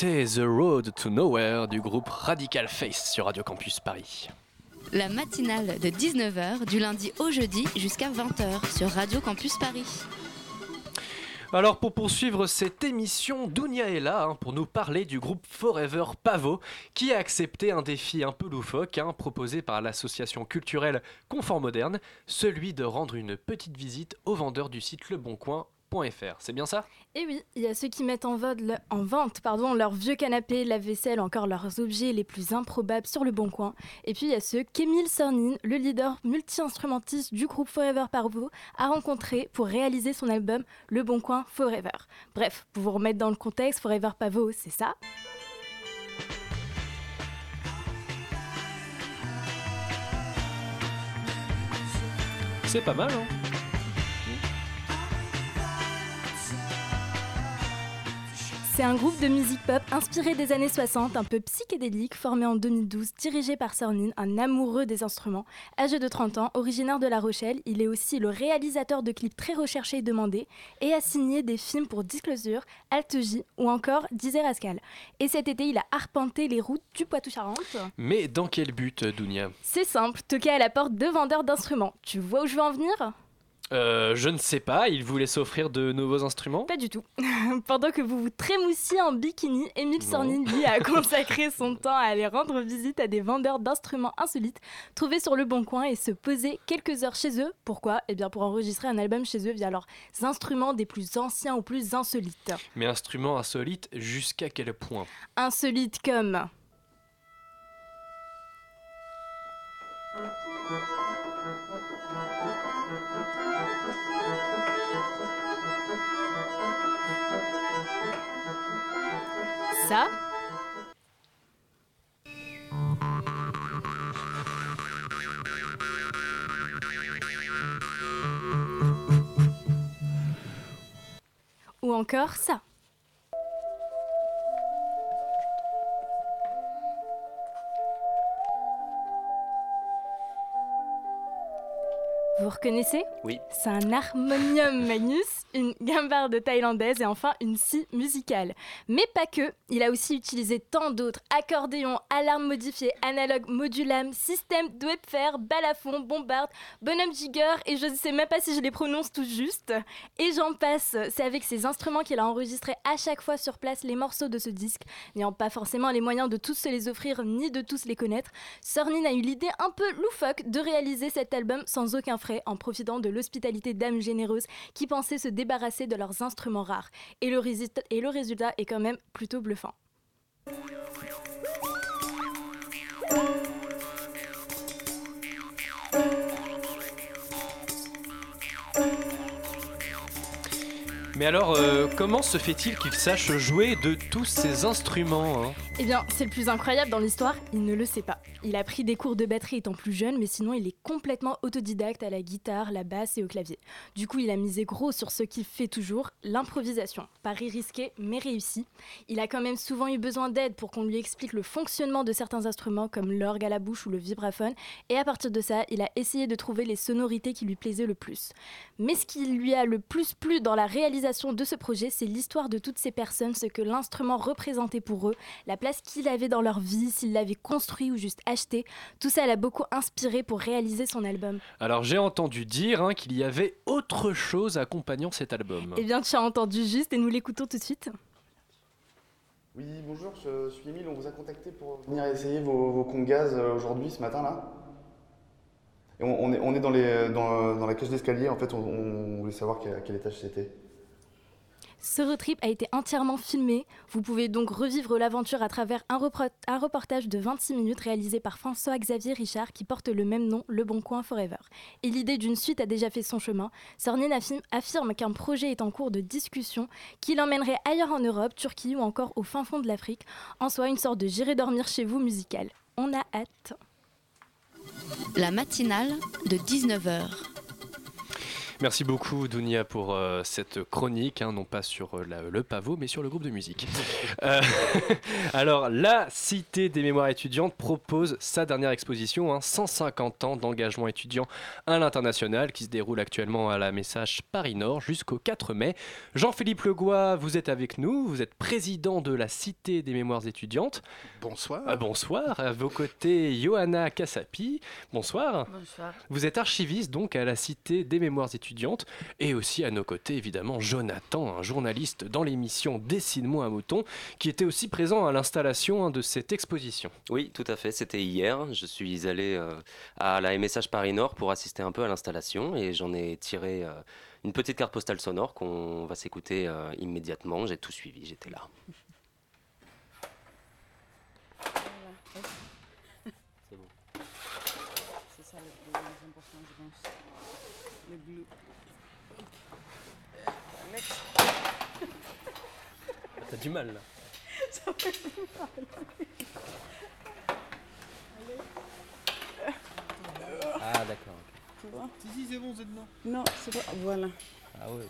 The Road to Nowhere du groupe Radical Face sur Radio Campus Paris. La matinale de 19h du lundi au jeudi jusqu'à 20h sur Radio Campus Paris. Alors pour poursuivre cette émission, Dounia est là hein, pour nous parler du groupe Forever Pavot qui a accepté un défi un peu loufoque hein, proposé par l'association culturelle Confort Moderne, celui de rendre une petite visite aux vendeurs du site leboncoin.fr. C'est bien ça Et oui, il y a ceux qui mettent en, en vente pardon, leurs vieux canapés, lave-vaisselle, encore leurs objets les plus improbables sur le bon coin. Et puis il y a ceux qu'Emile Sornin, le leader multi-instrumentiste du groupe Forever Pavot, a rencontré pour réaliser son album Le Bon Coin Forever. Bref, pour vous remettre dans le contexte, Forever Pavot, c'est ça. C'est pas mal, hein C'est un groupe de musique pop inspiré des années 60, un peu psychédélique, formé en 2012, dirigé par Sornin, un amoureux des instruments. Âgé de 30 ans, originaire de La Rochelle, il est aussi le réalisateur de clips très recherchés et demandés et a signé des films pour Disclosure, Alte J ou encore Dizzy Rascal. Et cet été, il a arpenté les routes du Poitou-Charentes. Mais dans quel but, Dounia? C'est simple, toquer à la porte de vendeurs d'instruments. Tu vois où je veux en venir? Euh, Je ne sais pas, il voulait s'offrir de nouveaux instruments? Pas du tout. [LAUGHS] Pendant que vous vous trémoussiez en bikini, Émile. Sornin, lui, a consacré son [LAUGHS] temps à aller rendre visite à des vendeurs d'instruments insolites trouvés sur le Bon Coin et se poser quelques heures chez eux. Pourquoi? Eh bien pour enregistrer un album chez eux via leurs instruments des plus anciens aux plus insolites. Mais instrument insolite, jusqu'à quel point? Insolites comme... Ou encore ça. Vous reconnaissez Oui. C'est un harmonium [LAUGHS] magnus, une gambarde thaïlandaise et enfin une scie musicale. Mais pas que, il a aussi utilisé tant d'autres accordéon, alarme modifiée, analogue modulable, système de Webfer, balafon, bombarde, bonhomme jigger et je ne sais même pas si je les prononce tous juste. Et j'en passe, c'est avec ces instruments qu'il a enregistré à chaque fois sur place les morceaux de ce disque, n'ayant pas forcément les moyens de tous se les offrir ni de tous les connaître. Sornin a eu l'idée un peu loufoque de réaliser cet album sans aucun frais en profitant de l'hospitalité d'âmes généreuses qui pensaient se débarrasser de leurs instruments rares. Et le, résultat, est quand même plutôt bluffant. Mais alors, euh, comment se fait-il qu'il sache jouer de tous ces instruments hein Eh bien, c'est le plus incroyable dans l'histoire, il ne le sait pas. Il a pris des cours de batterie étant plus jeune, mais sinon il est complètement autodidacte à la guitare, la basse et au clavier. Du coup, il a misé gros sur ce qu'il fait toujours, l'improvisation. Pari risqué, mais réussi. Il a quand même souvent eu besoin d'aide pour qu'on lui explique le fonctionnement de certains instruments comme l'orgue à la bouche ou le vibraphone, et à partir de ça, il a essayé de trouver les sonorités qui lui plaisaient le plus. Mais ce qui lui a le plus plu dans la réalisation de ce projet, c'est l'histoire de toutes ces personnes, ce que l'instrument représentait pour eux, la place qu'il avait dans leur vie, s'ils l'avaient construit ou juste acheté. Tout ça l'a beaucoup inspiré pour réaliser son album. Alors j'ai entendu dire hein, qu'il y avait autre chose accompagnant cet album. Eh bien, tu as entendu juste et nous l'écoutons tout de suite. Oui, bonjour, je suis Emile, on vous a contacté pour venir essayer vos, vos congas euh, aujourd'hui, ce matin là. Et on, on est, on est dans, les, dans, dans la cage d'escalier, en fait, on, on voulait savoir quel, à quel étage c'était. Ce road trip a été entièrement filmé. Vous pouvez donc revivre l'aventure à travers un, reportage de 26 minutes réalisé par François-Xavier Richard qui porte le même nom, Le Bon Coin Forever. Et l'idée d'une suite a déjà fait son chemin. Sornin affi- affirme qu'un projet est en cours de discussion, qui l'emmènerait ailleurs en Europe, Turquie ou encore au fin fond de l'Afrique. En soi, une sorte de J'irai dormir chez vous musical. On a hâte. La matinale de 19h. Merci beaucoup Dounia pour euh, cette chronique, hein, non pas sur euh, la- le pavot, mais sur le groupe de musique. [LAUGHS] Euh, [LAUGHS] alors, la Cité des mémoires étudiantes propose sa dernière exposition, hein, 150 ans d'engagement étudiant à l'international, qui se déroule actuellement à la Message Paris Nord jusqu'au 4 mai. Jean-Philippe Legois, vous êtes avec nous, vous êtes président de la Cité des mémoires étudiantes. Bonsoir. Ah, bonsoir, à vos côtés, Johanna Cassapi. Bonsoir. Bonsoir. Vous êtes archiviste donc à la Cité des mémoires étudiantes et aussi à nos côtés évidemment Jonathan, un journaliste dans l'émission Dessine-moi un mouton qui était aussi présent à l'installation hein, de cette exposition. Oui, tout à fait. C'était hier. Je suis allé euh, à la MSH Paris Nord pour assister un peu à l'installation et j'en ai tiré euh, une petite carte postale sonore qu'on va s'écouter euh, immédiatement. J'ai tout suivi, j'étais là. C'est ça le plus important, je pense. Le bleu. Next. T'as du mal là. [LAUGHS] Ça fait mal. Ah d'accord. Tu vois Si, si, c'est bon, c'est dedans. Non, c'est pas. Voilà. Ah ouais.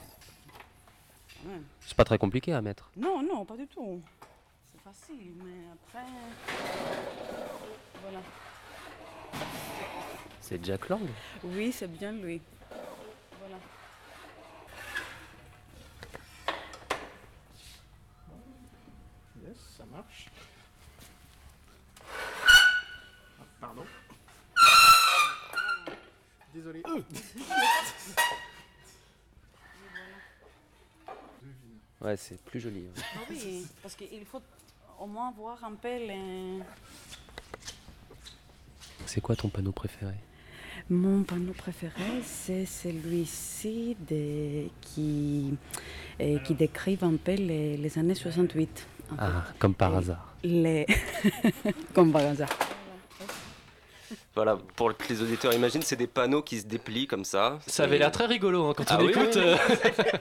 Ouais. C'est pas très compliqué à mettre. Non, non, pas du tout. C'est facile, mais après. Voilà. C'est Jack Lang? Oui, c'est bien lui. Voilà. Yes, ça marche. Ah, pardon. Désolé. Ouais, c'est plus joli. Ah oui, parce qu'il faut au moins voir un peu les. C'est quoi ton panneau préféré? Mon panneau préféré, c'est celui-ci de- qui, euh, qui décrit un peu les, les années 68. En fait. Ah, comme par Et hasard. Les... [LAUGHS] Comme par hasard. Voilà, pour que les auditeurs imaginent, c'est des panneaux qui se déplient comme ça. Ça avait l'air très rigolo hein, quand Ah on oui, écoute. oui, euh.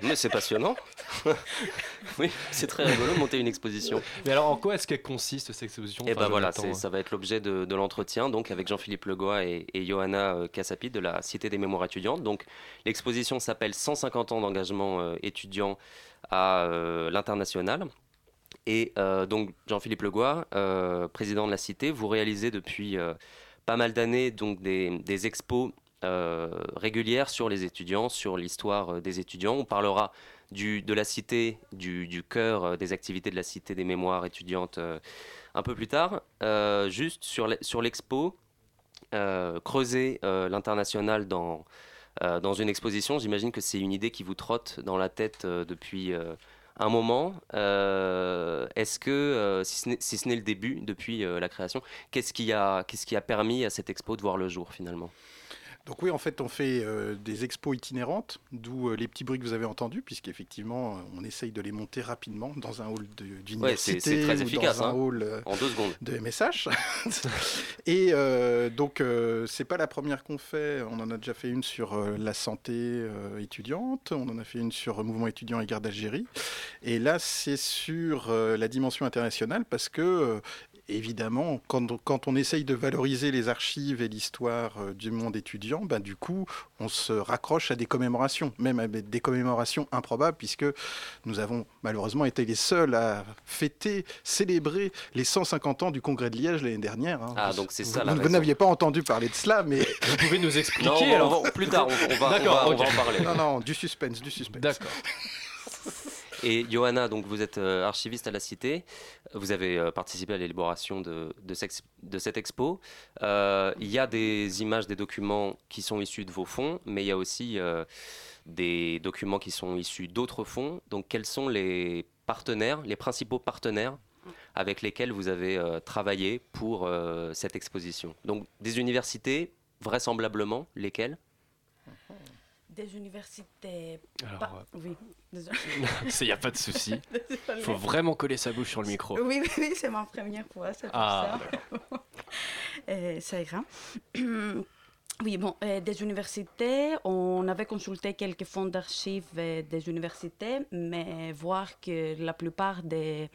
Mais c'est passionnant. [LAUGHS] oui, c'est très rigolo de monter une exposition. Mais alors en quoi est-ce qu'elle consiste cette exposition Et Enfin, ben voilà, ça va être l'objet de, de l'entretien donc avec Jean-Philippe Legois et, et Johanna euh, Cassapi de la Cité des Mémoires étudiantes. Donc l'exposition s'appelle 150 ans d'engagement euh, étudiant à euh, l'international. Et euh, donc Jean-Philippe Legois, euh, président de la Cité, vous réalisez depuis euh, pas mal d'années donc des, expos régulières sur les étudiants, sur l'histoire des étudiants. On parlera de la cité, du, cœur des activités de la Cité des Mémoires étudiantes un peu plus tard. Juste sur l'e- sur l'expo, creuser l'international dans, dans une exposition, j'imagine que c'est une idée qui vous trotte dans la tête depuis un moment. Euh, Est-ce que, euh, si ce n'est ce le début, depuis euh, la création, qu'est-ce qui, a- qu'est-ce qui a permis à cette expo de voir le jour finalement? Donc oui, en fait, on fait euh, des expos itinérantes, d'où euh, les petits bruits que vous avez entendus, puisqu'effectivement, euh, on essaye de les monter rapidement dans un hall d'université Ouais, ou efficace, dans un hein. hall euh, En deux secondes. de MSH. [LAUGHS] Et donc, c'est pas la première qu'on fait. On en a déjà fait une sur la santé étudiante, on en a fait une sur mouvement étudiant et guerre d'Algérie. Et là, c'est sur la dimension internationale parce que évidemment, quand, on- quand on essaye de valoriser les archives et l'histoire euh, du monde étudiant, ben, du coup, on se raccroche à des commémorations, même à des commémorations improbables, puisque nous avons malheureusement été les seuls à fêter, célébrer les 150 ans du Congrès de Liège l'année dernière. hein. Ah, Vous- donc c'est ça, la Vous, n'aviez pas entendu parler de cela, mais... [LAUGHS] Vous pouvez nous [LAUGHS] expliquer Non, on va- alors on va- plus tard, on- on va- on D'accord, va- on va ok. en parler. Non, non, du suspense, du suspense. D'accord. [LAUGHS] Et Johanna, donc vous êtes euh, archiviste à la Cité, vous avez euh, participé à l'élaboration de, de, cette expo. Euh, Il y a des images, des documents qui sont issus de vos fonds, mais il y a aussi des documents qui sont issus d'autres fonds. Donc quels sont les partenaires, les principaux partenaires avec lesquels vous avez travaillé pour cette exposition? Donc des universités, vraisemblablement, lesquelles? Des universités. Alors, pas- Oui, désolé. [LAUGHS] Il n'y a pas de souci. [LAUGHS] Il faut vraiment coller sa bouche sur le micro. Oui, oui, oui, c'est ma première fois, c'est pour Ah, ça. [LAUGHS] Euh, ça ira. [CLEARS THROAT] Oui, bon, euh, des universités, on avait consulté quelques fonds d'archives euh, des universités, mais voir que la plupart des, euh,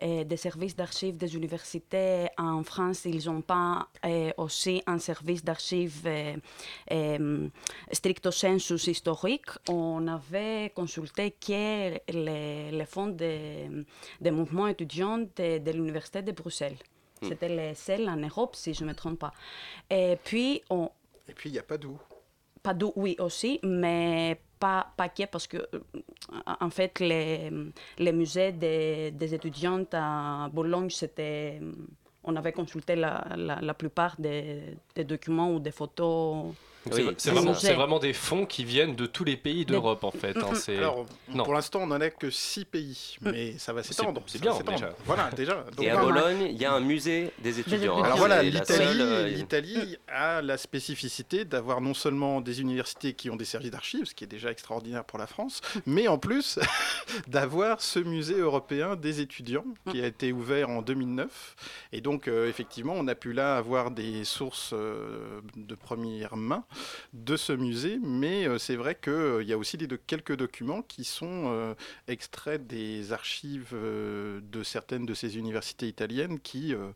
des services d'archives des universités en France, ils n'ont pas euh, aussi un service d'archives euh, stricto sensus historique. On avait consulté que les, les fonds des des mouvements étudiants de, de l'Université de Bruxelles. Hmm. C'était les seuls en Europe, si je ne me trompe pas. Et puis, on, Et puis, il n'y a pas d'où. Padoue, oui, aussi, mais pas, que, parce que, euh, en fait, les, les musées des, des étudiantes à Bologne, c'était. On avait consulté la, la, la plupart des, des documents ou des photos. C'est- vraiment, des fonds qui viennent de tous les pays d'Europe en fait. hein, [LAUGHS] c'est- Alors, non. pour l'instant, on n'en a que six pays, mais ça va s'étendre. c'est bien, déjà. Voilà, déjà. [LAUGHS] Donc, Et à. Bologne, il y a un musée des étudiants. Alors voilà, euh, l'Italie a la spécificité d'avoir non seulement des universités qui ont des services d'archives, ce qui est déjà extraordinaire pour la France, mais en plus [LAUGHS] d'avoir ce musée européen des étudiants qui a été ouvert en 2009. Et donc, euh, effectivement, on a pu là avoir des sources euh, de première main de ce musée, mais euh, c'est vrai qu'il y a aussi des, quelques documents qui sont euh, extraits des archives euh, de certaines de ces universités italiennes qui euh,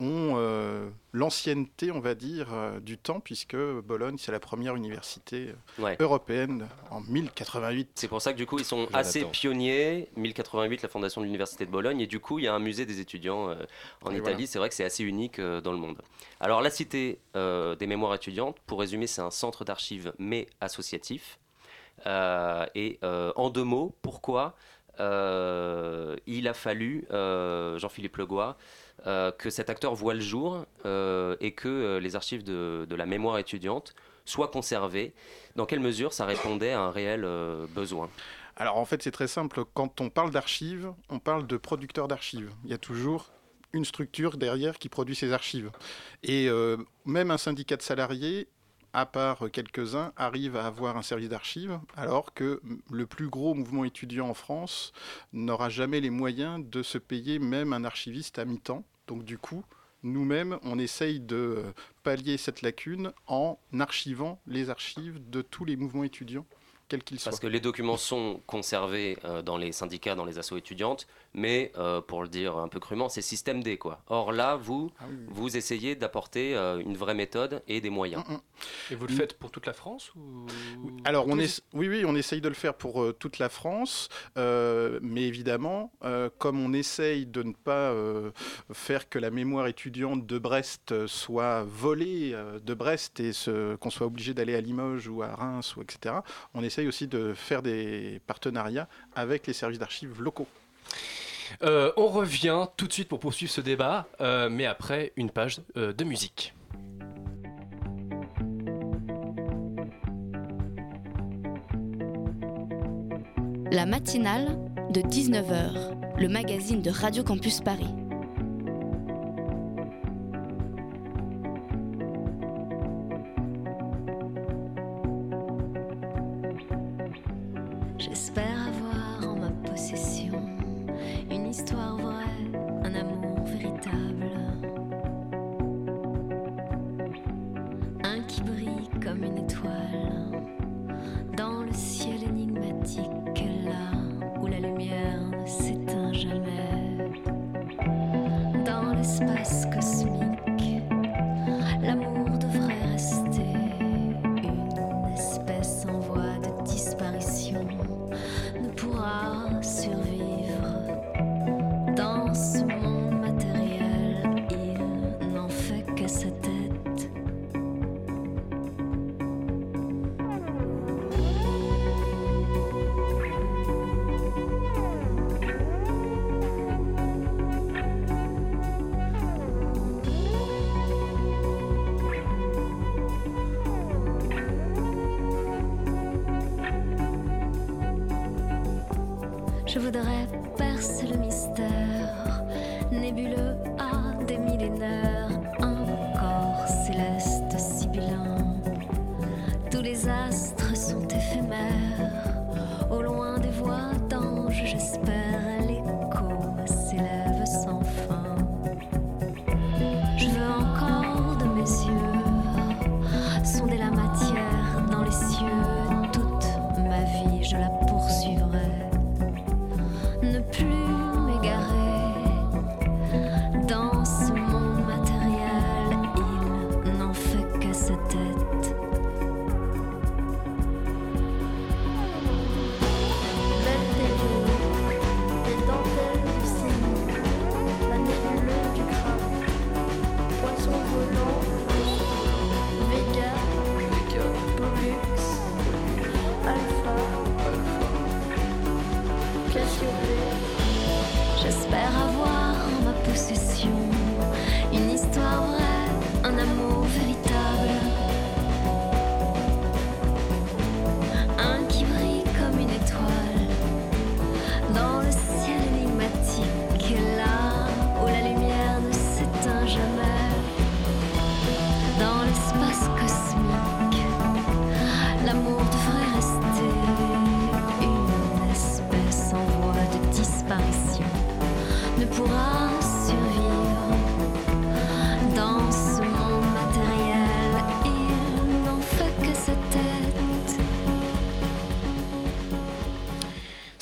ont euh, l'ancienneté, on va dire, euh, du temps, puisque Bologne, c'est la première université euh, Ouais. européenne en 1088. C'est pour ça que du coup ils sont Jonathan. assez pionniers. 1088, la fondation de l'université de Bologne, et du coup il y a un musée des étudiants euh, en Et Italie. voilà. C'est vrai que c'est assez unique euh, dans le monde. Alors la cité euh, des mémoires étudiantes, pour résumer, c'est un centre d'archives mais associatif. Euh, et euh, en deux mots, pourquoi euh, il a fallu, euh, Jean-Philippe Legois, que cet acteur voit le jour euh, et que euh, les archives de, la mémoire étudiante soient conservées. Dans quelle mesure ça répondait à un réel euh, besoin? Alors en fait, c'est très simple. Quand on parle d'archives, on parle de producteurs d'archives. Il y a toujours une structure derrière qui produit ces archives. Et euh, même un syndicat de salariés, à part quelques-uns, arrive à avoir un service d'archives, alors que le plus gros mouvement étudiant en France n'aura jamais les moyens de se payer même un archiviste à mi-temps. Donc du coup, nous-mêmes, on essaye de pallier cette lacune en archivant les archives de tous les mouvements étudiants, quels qu'ils soient. Parce que les documents sont conservés euh, dans les syndicats, dans les assos étudiantes, mais euh, pour le dire un peu crûment, c'est système D quoi. Or là, vous, Ah vous essayez d'apporter euh, une vraie méthode et des moyens. Et vous le faites pour toute la France ou... Alors, on Tous est, oui, oui, on essaye de le faire pour euh, toute la France, euh, mais évidemment, euh, comme on essaye de ne pas euh, faire que la mémoire étudiante de Brest soit volée euh, de Brest et se- qu'on soit obligé d'aller à Limoges ou à Reims ou etc., on essaye aussi de faire des partenariats avec les services d'archives locaux. Euh, on revient tout de suite pour poursuivre ce débat, euh, mais après une page euh, de musique. La matinale de 19h, le magazine de Radio Campus Paris. L'amour devrait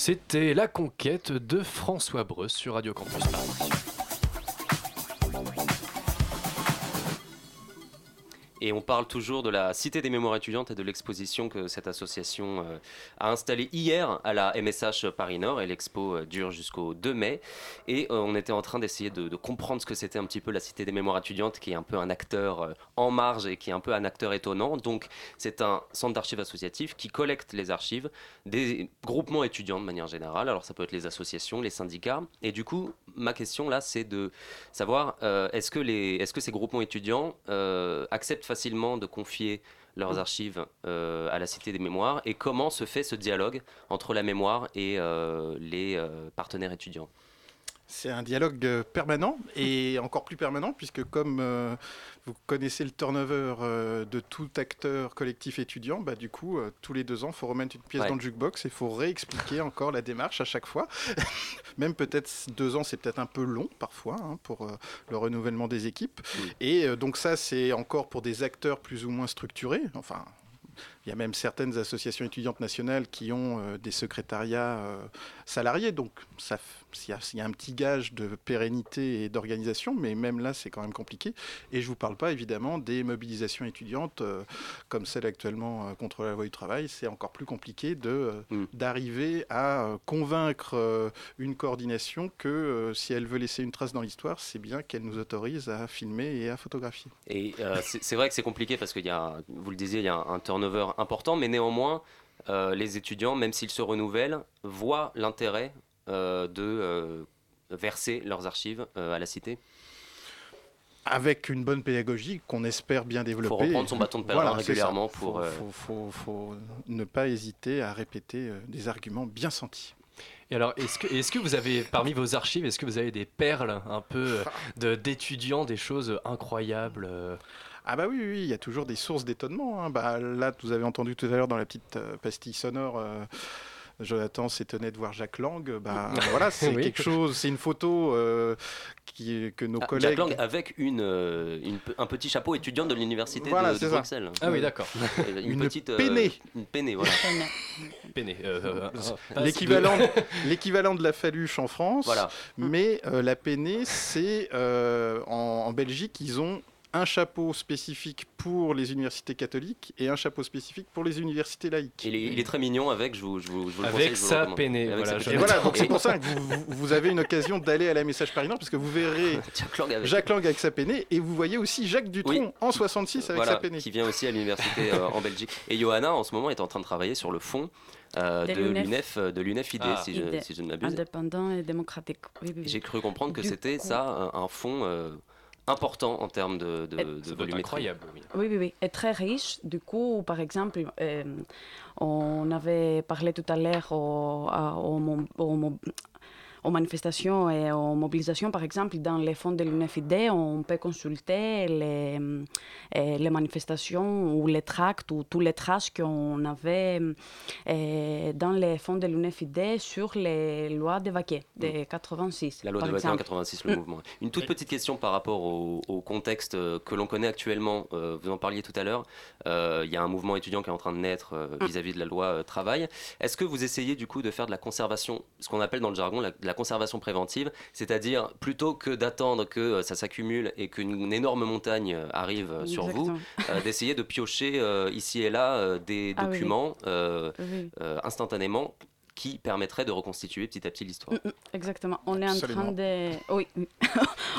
C'était La Conquête de François Breu sur Radio Campus. Et on parle toujours de la Cité des mémoires étudiantes et de l'exposition que cette association euh, a installée hier à la MSH Paris Nord. Et l'expo euh, dure jusqu'au 2 mai. Et euh, on était en train d'essayer de, comprendre ce que c'était un petit peu la Cité des mémoires étudiantes, qui est un peu un acteur en marge et qui est un peu un acteur étonnant. Donc c'est un centre d'archives associatif qui collecte les archives des groupements étudiants de manière générale. Alors ça peut être les associations, les syndicats. Et du coup, ma question là, c'est de savoir est-ce que, les, est-ce que ces groupements étudiants acceptent facilement de confier leurs archives euh, à la Cité des Mémoires. Et comment se fait ce dialogue entre la mémoire et euh, les euh, partenaires étudiants? C'est un dialogue euh, permanent et encore plus permanent puisque comme euh, vous connaissez le turnover euh, de tout acteur collectif étudiant, bah, du coup, euh, tous les deux ans, il faut remettre une pièce Ouais. dans le jukebox et il faut réexpliquer encore la démarche à chaque fois. [LAUGHS] Même peut-être deux ans, c'est peut-être un peu long parfois hein, pour le renouvellement des équipes. Et donc ça, c'est encore pour des acteurs plus ou moins structurés. Enfin, il y a même certaines associations étudiantes nationales qui ont euh, des secrétariats euh, salariés, donc ça, il y, a- il y a un petit gage de pérennité et d'organisation, mais même là, c'est quand même compliqué. Et je ne vous parle pas évidemment des mobilisations étudiantes euh, comme celle actuellement contre la loi du travail. C'est encore plus compliqué de, euh, d'arriver à convaincre une coordination que si elle veut laisser une trace dans l'histoire, c'est bien qu'elle nous autorise à filmer et à photographier. Et euh, c'est c'est vrai que c'est compliqué parce qu'il y a, vous le disiez, il y a un turnover important, mais néanmoins, euh, les étudiants, même s'ils se renouvellent, voient l'intérêt euh, de euh, verser leurs archives euh, à la cité. avec une bonne pédagogie qu'on espère bien développer. reprendre son bâton de pèlerin régulièrement pour, Faut, euh, faut- faut- faut ne pas hésiter à répéter des arguments bien sentis. Et alors, est-ce que, vous avez, parmi vos archives, est-ce que vous avez des perles un peu de, d'étudiants, des choses incroyables euh Ah bah oui, oui, oui, il y a toujours des sources d'étonnement. hein. Bah, là, vous avez entendu tout à l'heure dans la petite euh, pastille sonore. euh, Jonathan s'étonnait de voir Jacques Lang. Bah, [LAUGHS] voilà, c'est Oui. quelque chose, c'est une photo euh, qui, que nos Ah, collègues. Jack Lang avec une, euh, un petit chapeau étudiant de l'université Voilà, de, de c'est ça. Bruxelles. Ah oui, d'accord. Une, [LAUGHS] Une petite euh, peinée. Une peinée, voilà. Peiné, euh, euh, euh, L'équivalent, de- [LAUGHS] l'équivalent de la faluche en France, Voilà. mais euh, la peinée, c'est euh, en, en Belgique, ils ont un chapeau spécifique pour les universités catholiques et un chapeau spécifique pour les universités laïques. Il est, il est très mignon avec, je vous, je vous, je vous le Avec conseille, je vous le sa peinée, Avec voilà, sa Et voilà, donc c'est pour ça que vous, avez une occasion d'aller à la message Paris Nord, parce que vous verrez [LAUGHS] Jack Lang avec- Jacques Lang avec sa peinée, et vous voyez aussi Jacques Dutronc Oui. en 66 avec voilà, sa peinée. qui vient aussi à l'université euh, en Belgique. Et Johanna, en ce moment, est en train de travailler sur le fond euh, De l'UNEF. euh, de l'UNEF ID, Ah. si, je, Idée. si je ne m'abuse. Indépendant et démocratique. Oui, oui, oui. J'ai cru comprendre que c'était ça, un, un fonds euh, important en termes de, de, volumétrie. incroyable. oui. Oui, oui. Et très riche. Du coup, par exemple, euh, on avait parlé tout à l'heure au- au au aux manifestations et aux mobilisations, par exemple, dans les fonds de l'UNFID, on peut consulter les, euh, les manifestations ou les tracts ou tous les traces qu'on avait euh, dans les fonds de l'UNFID sur les lois de Vaquet de 86. La loi de Vaquet en exemple. 86, le Mm. mouvement. Une toute petite question par rapport au, au contexte euh, que l'on connaît actuellement. Vous en parliez tout à l'heure. Il y a un mouvement étudiant qui est en train de naître Mm. vis-à-vis de la loi travail. Est-ce que vous essayez du coup de faire de la conservation, ce qu'on appelle dans le jargon la, de la conservation préventive, c'est-à-dire plutôt que d'attendre que euh, ça s'accumule et qu'une énorme montagne euh, arrive euh, sur vous, euh, [LAUGHS] d'essayer de piocher euh, ici et là euh, des Ah oui. documents euh, Oui. euh, instantanément qui permettraient de reconstituer petit à petit l'histoire. Mm, mm, Exactement. On est en train de. Oui.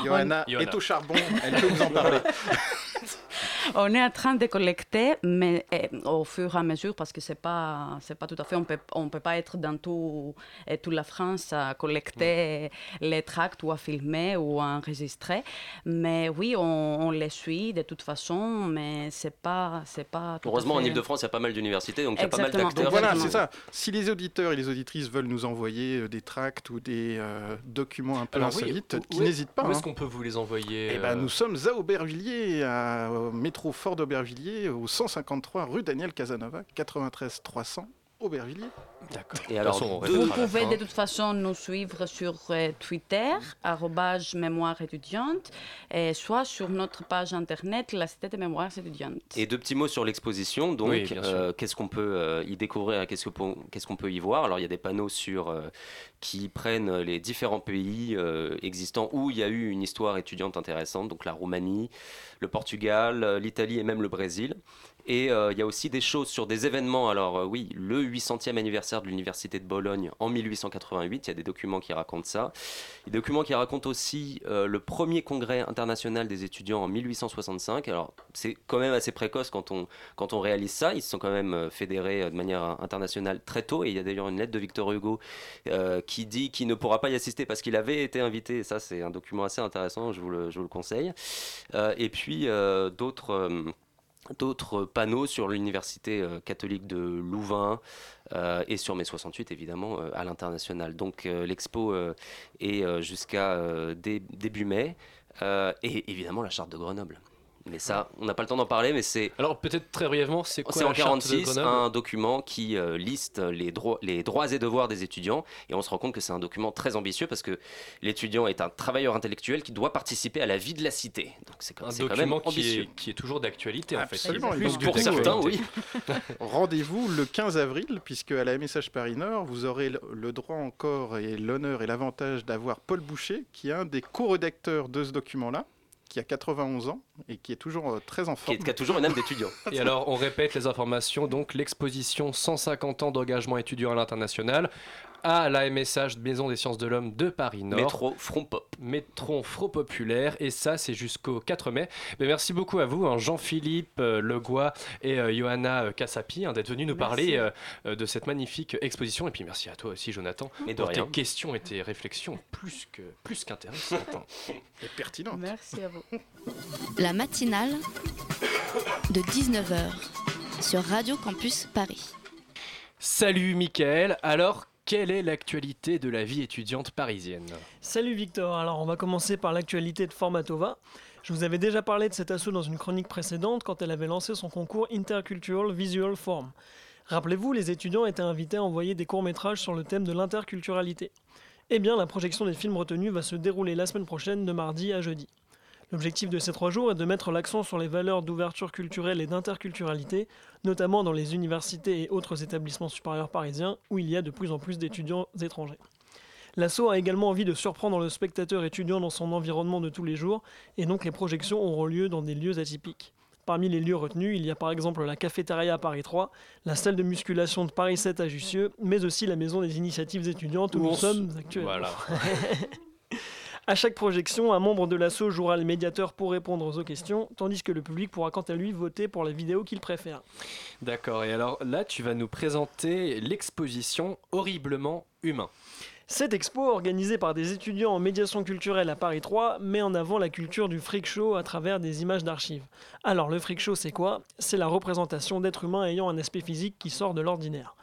Johanna. [LAUGHS] est au charbon, elle peut vous en parler. [LAUGHS] [LAUGHS] On est en train de collecter, mais eh, au fur et à mesure, parce que c'est pas, c'est pas tout à fait, on peut, on peut pas être dans tout, eh, toute la France à collecter les tracts ou à filmer ou à enregistrer. Mais oui, on, on les suit de toute façon, mais c'est pas, c'est pas. tout à Heureusement, en fait- Ile-de-France, il y a pas mal d'universités, donc il y a pas mal d'acteurs. Donc voilà, c'est ça. Si les auditeurs et les auditrices veulent nous envoyer euh, des tracts ou des euh, documents un peu Alors oui, insolites, où- qui n'hésitent pas. Où est-ce hein. qu'on peut vous les envoyer Eh ben, euh, nous sommes à Aubervilliers, à, au métro Fort d'Aubervilliers, au 153 rue Daniel Casanova, 93 300 Aubervilliers. D'accord. Et alors, façon, on deux- Vous pouvez de toute façon nous suivre sur euh, Twitter, arrobase mémoire étudiante, et soit sur notre page internet, la Cité des mémoires étudiantes. Et deux petits mots sur l'exposition. Donc, Oui, euh, qu'est-ce qu'on peut euh, y découvrir et qu'est-ce qu'on peut y voir? Alors, il y a des panneaux sur euh, qui prennent les différents pays euh, existants où il y a eu une histoire étudiante intéressante. Donc, la Roumanie, le Portugal, l'Italie et même le Brésil. Et euh, il y a aussi des choses sur des événements. Alors euh, oui, le 800e anniversaire de l'Université de Bologne en 1888, il y a des documents qui racontent ça. Des documents qui racontent aussi euh, le premier congrès international des étudiants en 1865. Alors c'est quand même assez précoce quand on, quand on réalise ça. Ils se sont quand même euh, fédérés euh, de manière internationale très tôt. Et il y a d'ailleurs une lettre de Victor Hugo qui dit qu'il ne pourra pas y assister parce qu'il avait été invité. Et ça c'est un document assez intéressant, je vous le, je vous le conseille. Et puis d'autres... euh, d'autres panneaux sur l'université euh, catholique de Louvain euh, et sur mai 68 évidemment euh, à l'international. Donc euh, l'expo euh, est euh, jusqu'à euh, dé- début mai Euh, et évidemment la charte de Grenoble. Mais ça, on n'a pas le temps d'en parler, mais c'est. Alors peut-être très brièvement, c'est quoi C'est en la charte de 46 Grenoble un document qui euh, liste les, droits, les droits et devoirs des étudiants. Et on se rend compte que c'est un document très ambitieux parce que l'étudiant est un travailleur intellectuel qui doit participer à la vie de la cité. Donc c'est quand, Un c'est quand même document qui ambitieux. est, qui est toujours d'actualité en fait. Absolument, faut que pour certains, oui. [LAUGHS] Rendez-vous le 15 avril, puisque à la MSH Paris Nord, vous aurez le droit encore et l'honneur et l'avantage d'avoir Paul Boucher, qui est un des co-rédacteurs de ce document-là, qui a 91 ans et qui est toujours euh, très en Qui, forme. est- qui a toujours une âme d'étudiant. [LAUGHS] Et alors, on répète les informations. Donc, l'exposition 150 ans d'engagement étudiant à l'international à la MSH Maison des Sciences de l'Homme de Paris Nord. Métro Front Pop. Métro Fro Populaire. Et ça, c'est jusqu'au 4 mai. Mais merci beaucoup à vous, hein, Jean-Philippe euh, Legois et euh, Johanna euh, Cassapi, hein, d'être venus nous Merci. parler euh, euh, de cette magnifique exposition. Et puis, merci à toi aussi, Jonathan, pour tes questions et tes réflexions plus que plus qu'intéressantes. hein. [LAUGHS] Et pertinent. Merci à vous. [LAUGHS] La matinale de 19h sur Radio Campus Paris. Salut, Mickaël. Alors, quelle est l'actualité de la vie étudiante parisienne Salut Victor, alors on va commencer par l'actualité de Formatova. Je vous avais déjà parlé de cet assaut dans une chronique précédente quand elle avait lancé son concours Intercultural Visual Form. Rappelez-vous, les étudiants étaient invités à envoyer des courts-métrages sur le thème de l'interculturalité. Eh bien, la projection des films retenus va se dérouler la semaine prochaine de mardi à jeudi. L'objectif de ces trois jours est de mettre l'accent sur les valeurs d'ouverture culturelle et d'interculturalité, notamment dans les universités et autres établissements supérieurs parisiens où il y a de plus en plus d'étudiants étrangers. L'assaut a également envie de surprendre le spectateur étudiant dans son environnement de tous les jours, et donc les projections auront lieu dans des lieux atypiques. Parmi les lieux retenus, il y a par exemple la cafétéria à Paris 3, la salle de musculation de Paris 7 à Jussieu, mais aussi la maison des initiatives étudiantes où, nous sommes actuellement. Voilà. [LAUGHS] À chaque projection, un membre de l'assaut jouera le médiateur pour répondre aux questions, tandis que le public pourra quant à lui voter pour la vidéo qu'il préfère. D'accord, et alors là, tu vas nous présenter l'exposition Horriblement humain. Cette expo, organisée par des étudiants en médiation culturelle à Paris 3, met en avant la culture du freak show à travers des images d'archives. Alors, le freak show, c'est quoi? C'est la représentation d'êtres humains ayant un aspect physique qui sort de l'ordinaire.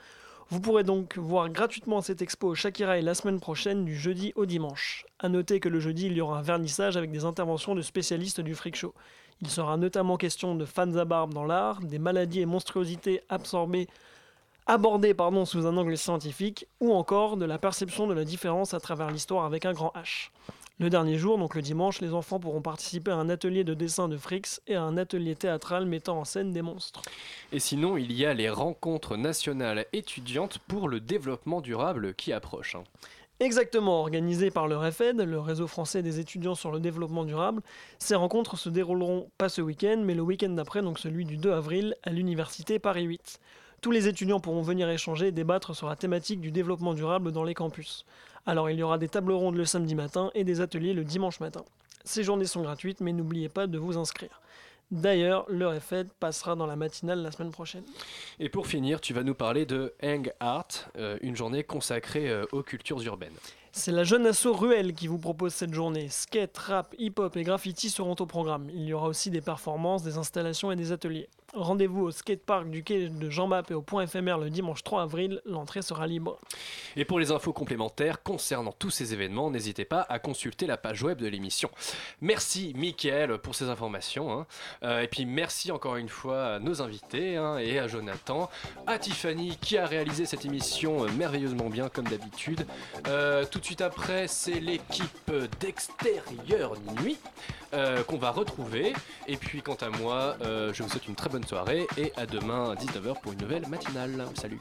Vous pourrez donc voir gratuitement cette expo au Shakira la semaine prochaine du jeudi au dimanche. A noter que le jeudi, il y aura un vernissage avec des interventions de spécialistes du freak show. Il sera notamment question de fans à barbe dans l'art, des maladies et monstruosités absorbées abordé pardon, sous un angle scientifique, ou encore de la perception de la différence à travers l'histoire avec un grand H. Le dernier jour, donc le dimanche, les enfants pourront participer à un atelier de dessin de Frix et à un atelier théâtral mettant en scène des monstres. Et sinon, il y a les rencontres nationales étudiantes pour le développement durable qui approchent. hein. Exactement, organisées par le REFED, le réseau français des étudiants sur le développement durable, ces rencontres se dérouleront pas ce week-end, mais le week-end d'après, donc celui du 2 avril, à l'université Paris 8. Tous les étudiants pourront venir échanger et débattre sur la thématique du développement durable dans les campus. Alors il y aura des tables rondes le samedi matin et des ateliers le dimanche matin. Ces journées sont gratuites, mais n'oubliez pas de vous inscrire. D'ailleurs, le REFED passera dans la matinale la semaine prochaine. Et pour finir, tu vas nous parler de Hang Art, euh, une journée consacrée euh, aux cultures urbaines. C'est la jeune asso Ruelle qui vous propose cette journée. Skate, rap, hip-hop et graffiti seront au programme. Il y aura aussi des performances, des installations et des ateliers. Rendez-vous au skatepark du quai de Jean Bap et au point éphémère le dimanche 3 avril. L'entrée sera libre. Et pour les infos complémentaires concernant tous ces événements, n'hésitez pas à consulter la page web de l'émission. Merci Mickaël pour ces informations. hein. Euh, et puis merci encore une fois à nos invités hein, et à Jonathan, à Tiffany qui a réalisé cette émission euh, merveilleusement bien comme d'habitude. Euh, tout de suite après, c'est l'équipe d'extérieur nuit qu'on va retrouver. Et puis quant à moi, je vous souhaite une très soirée et à demain à 19h pour une nouvelle matinale. Salut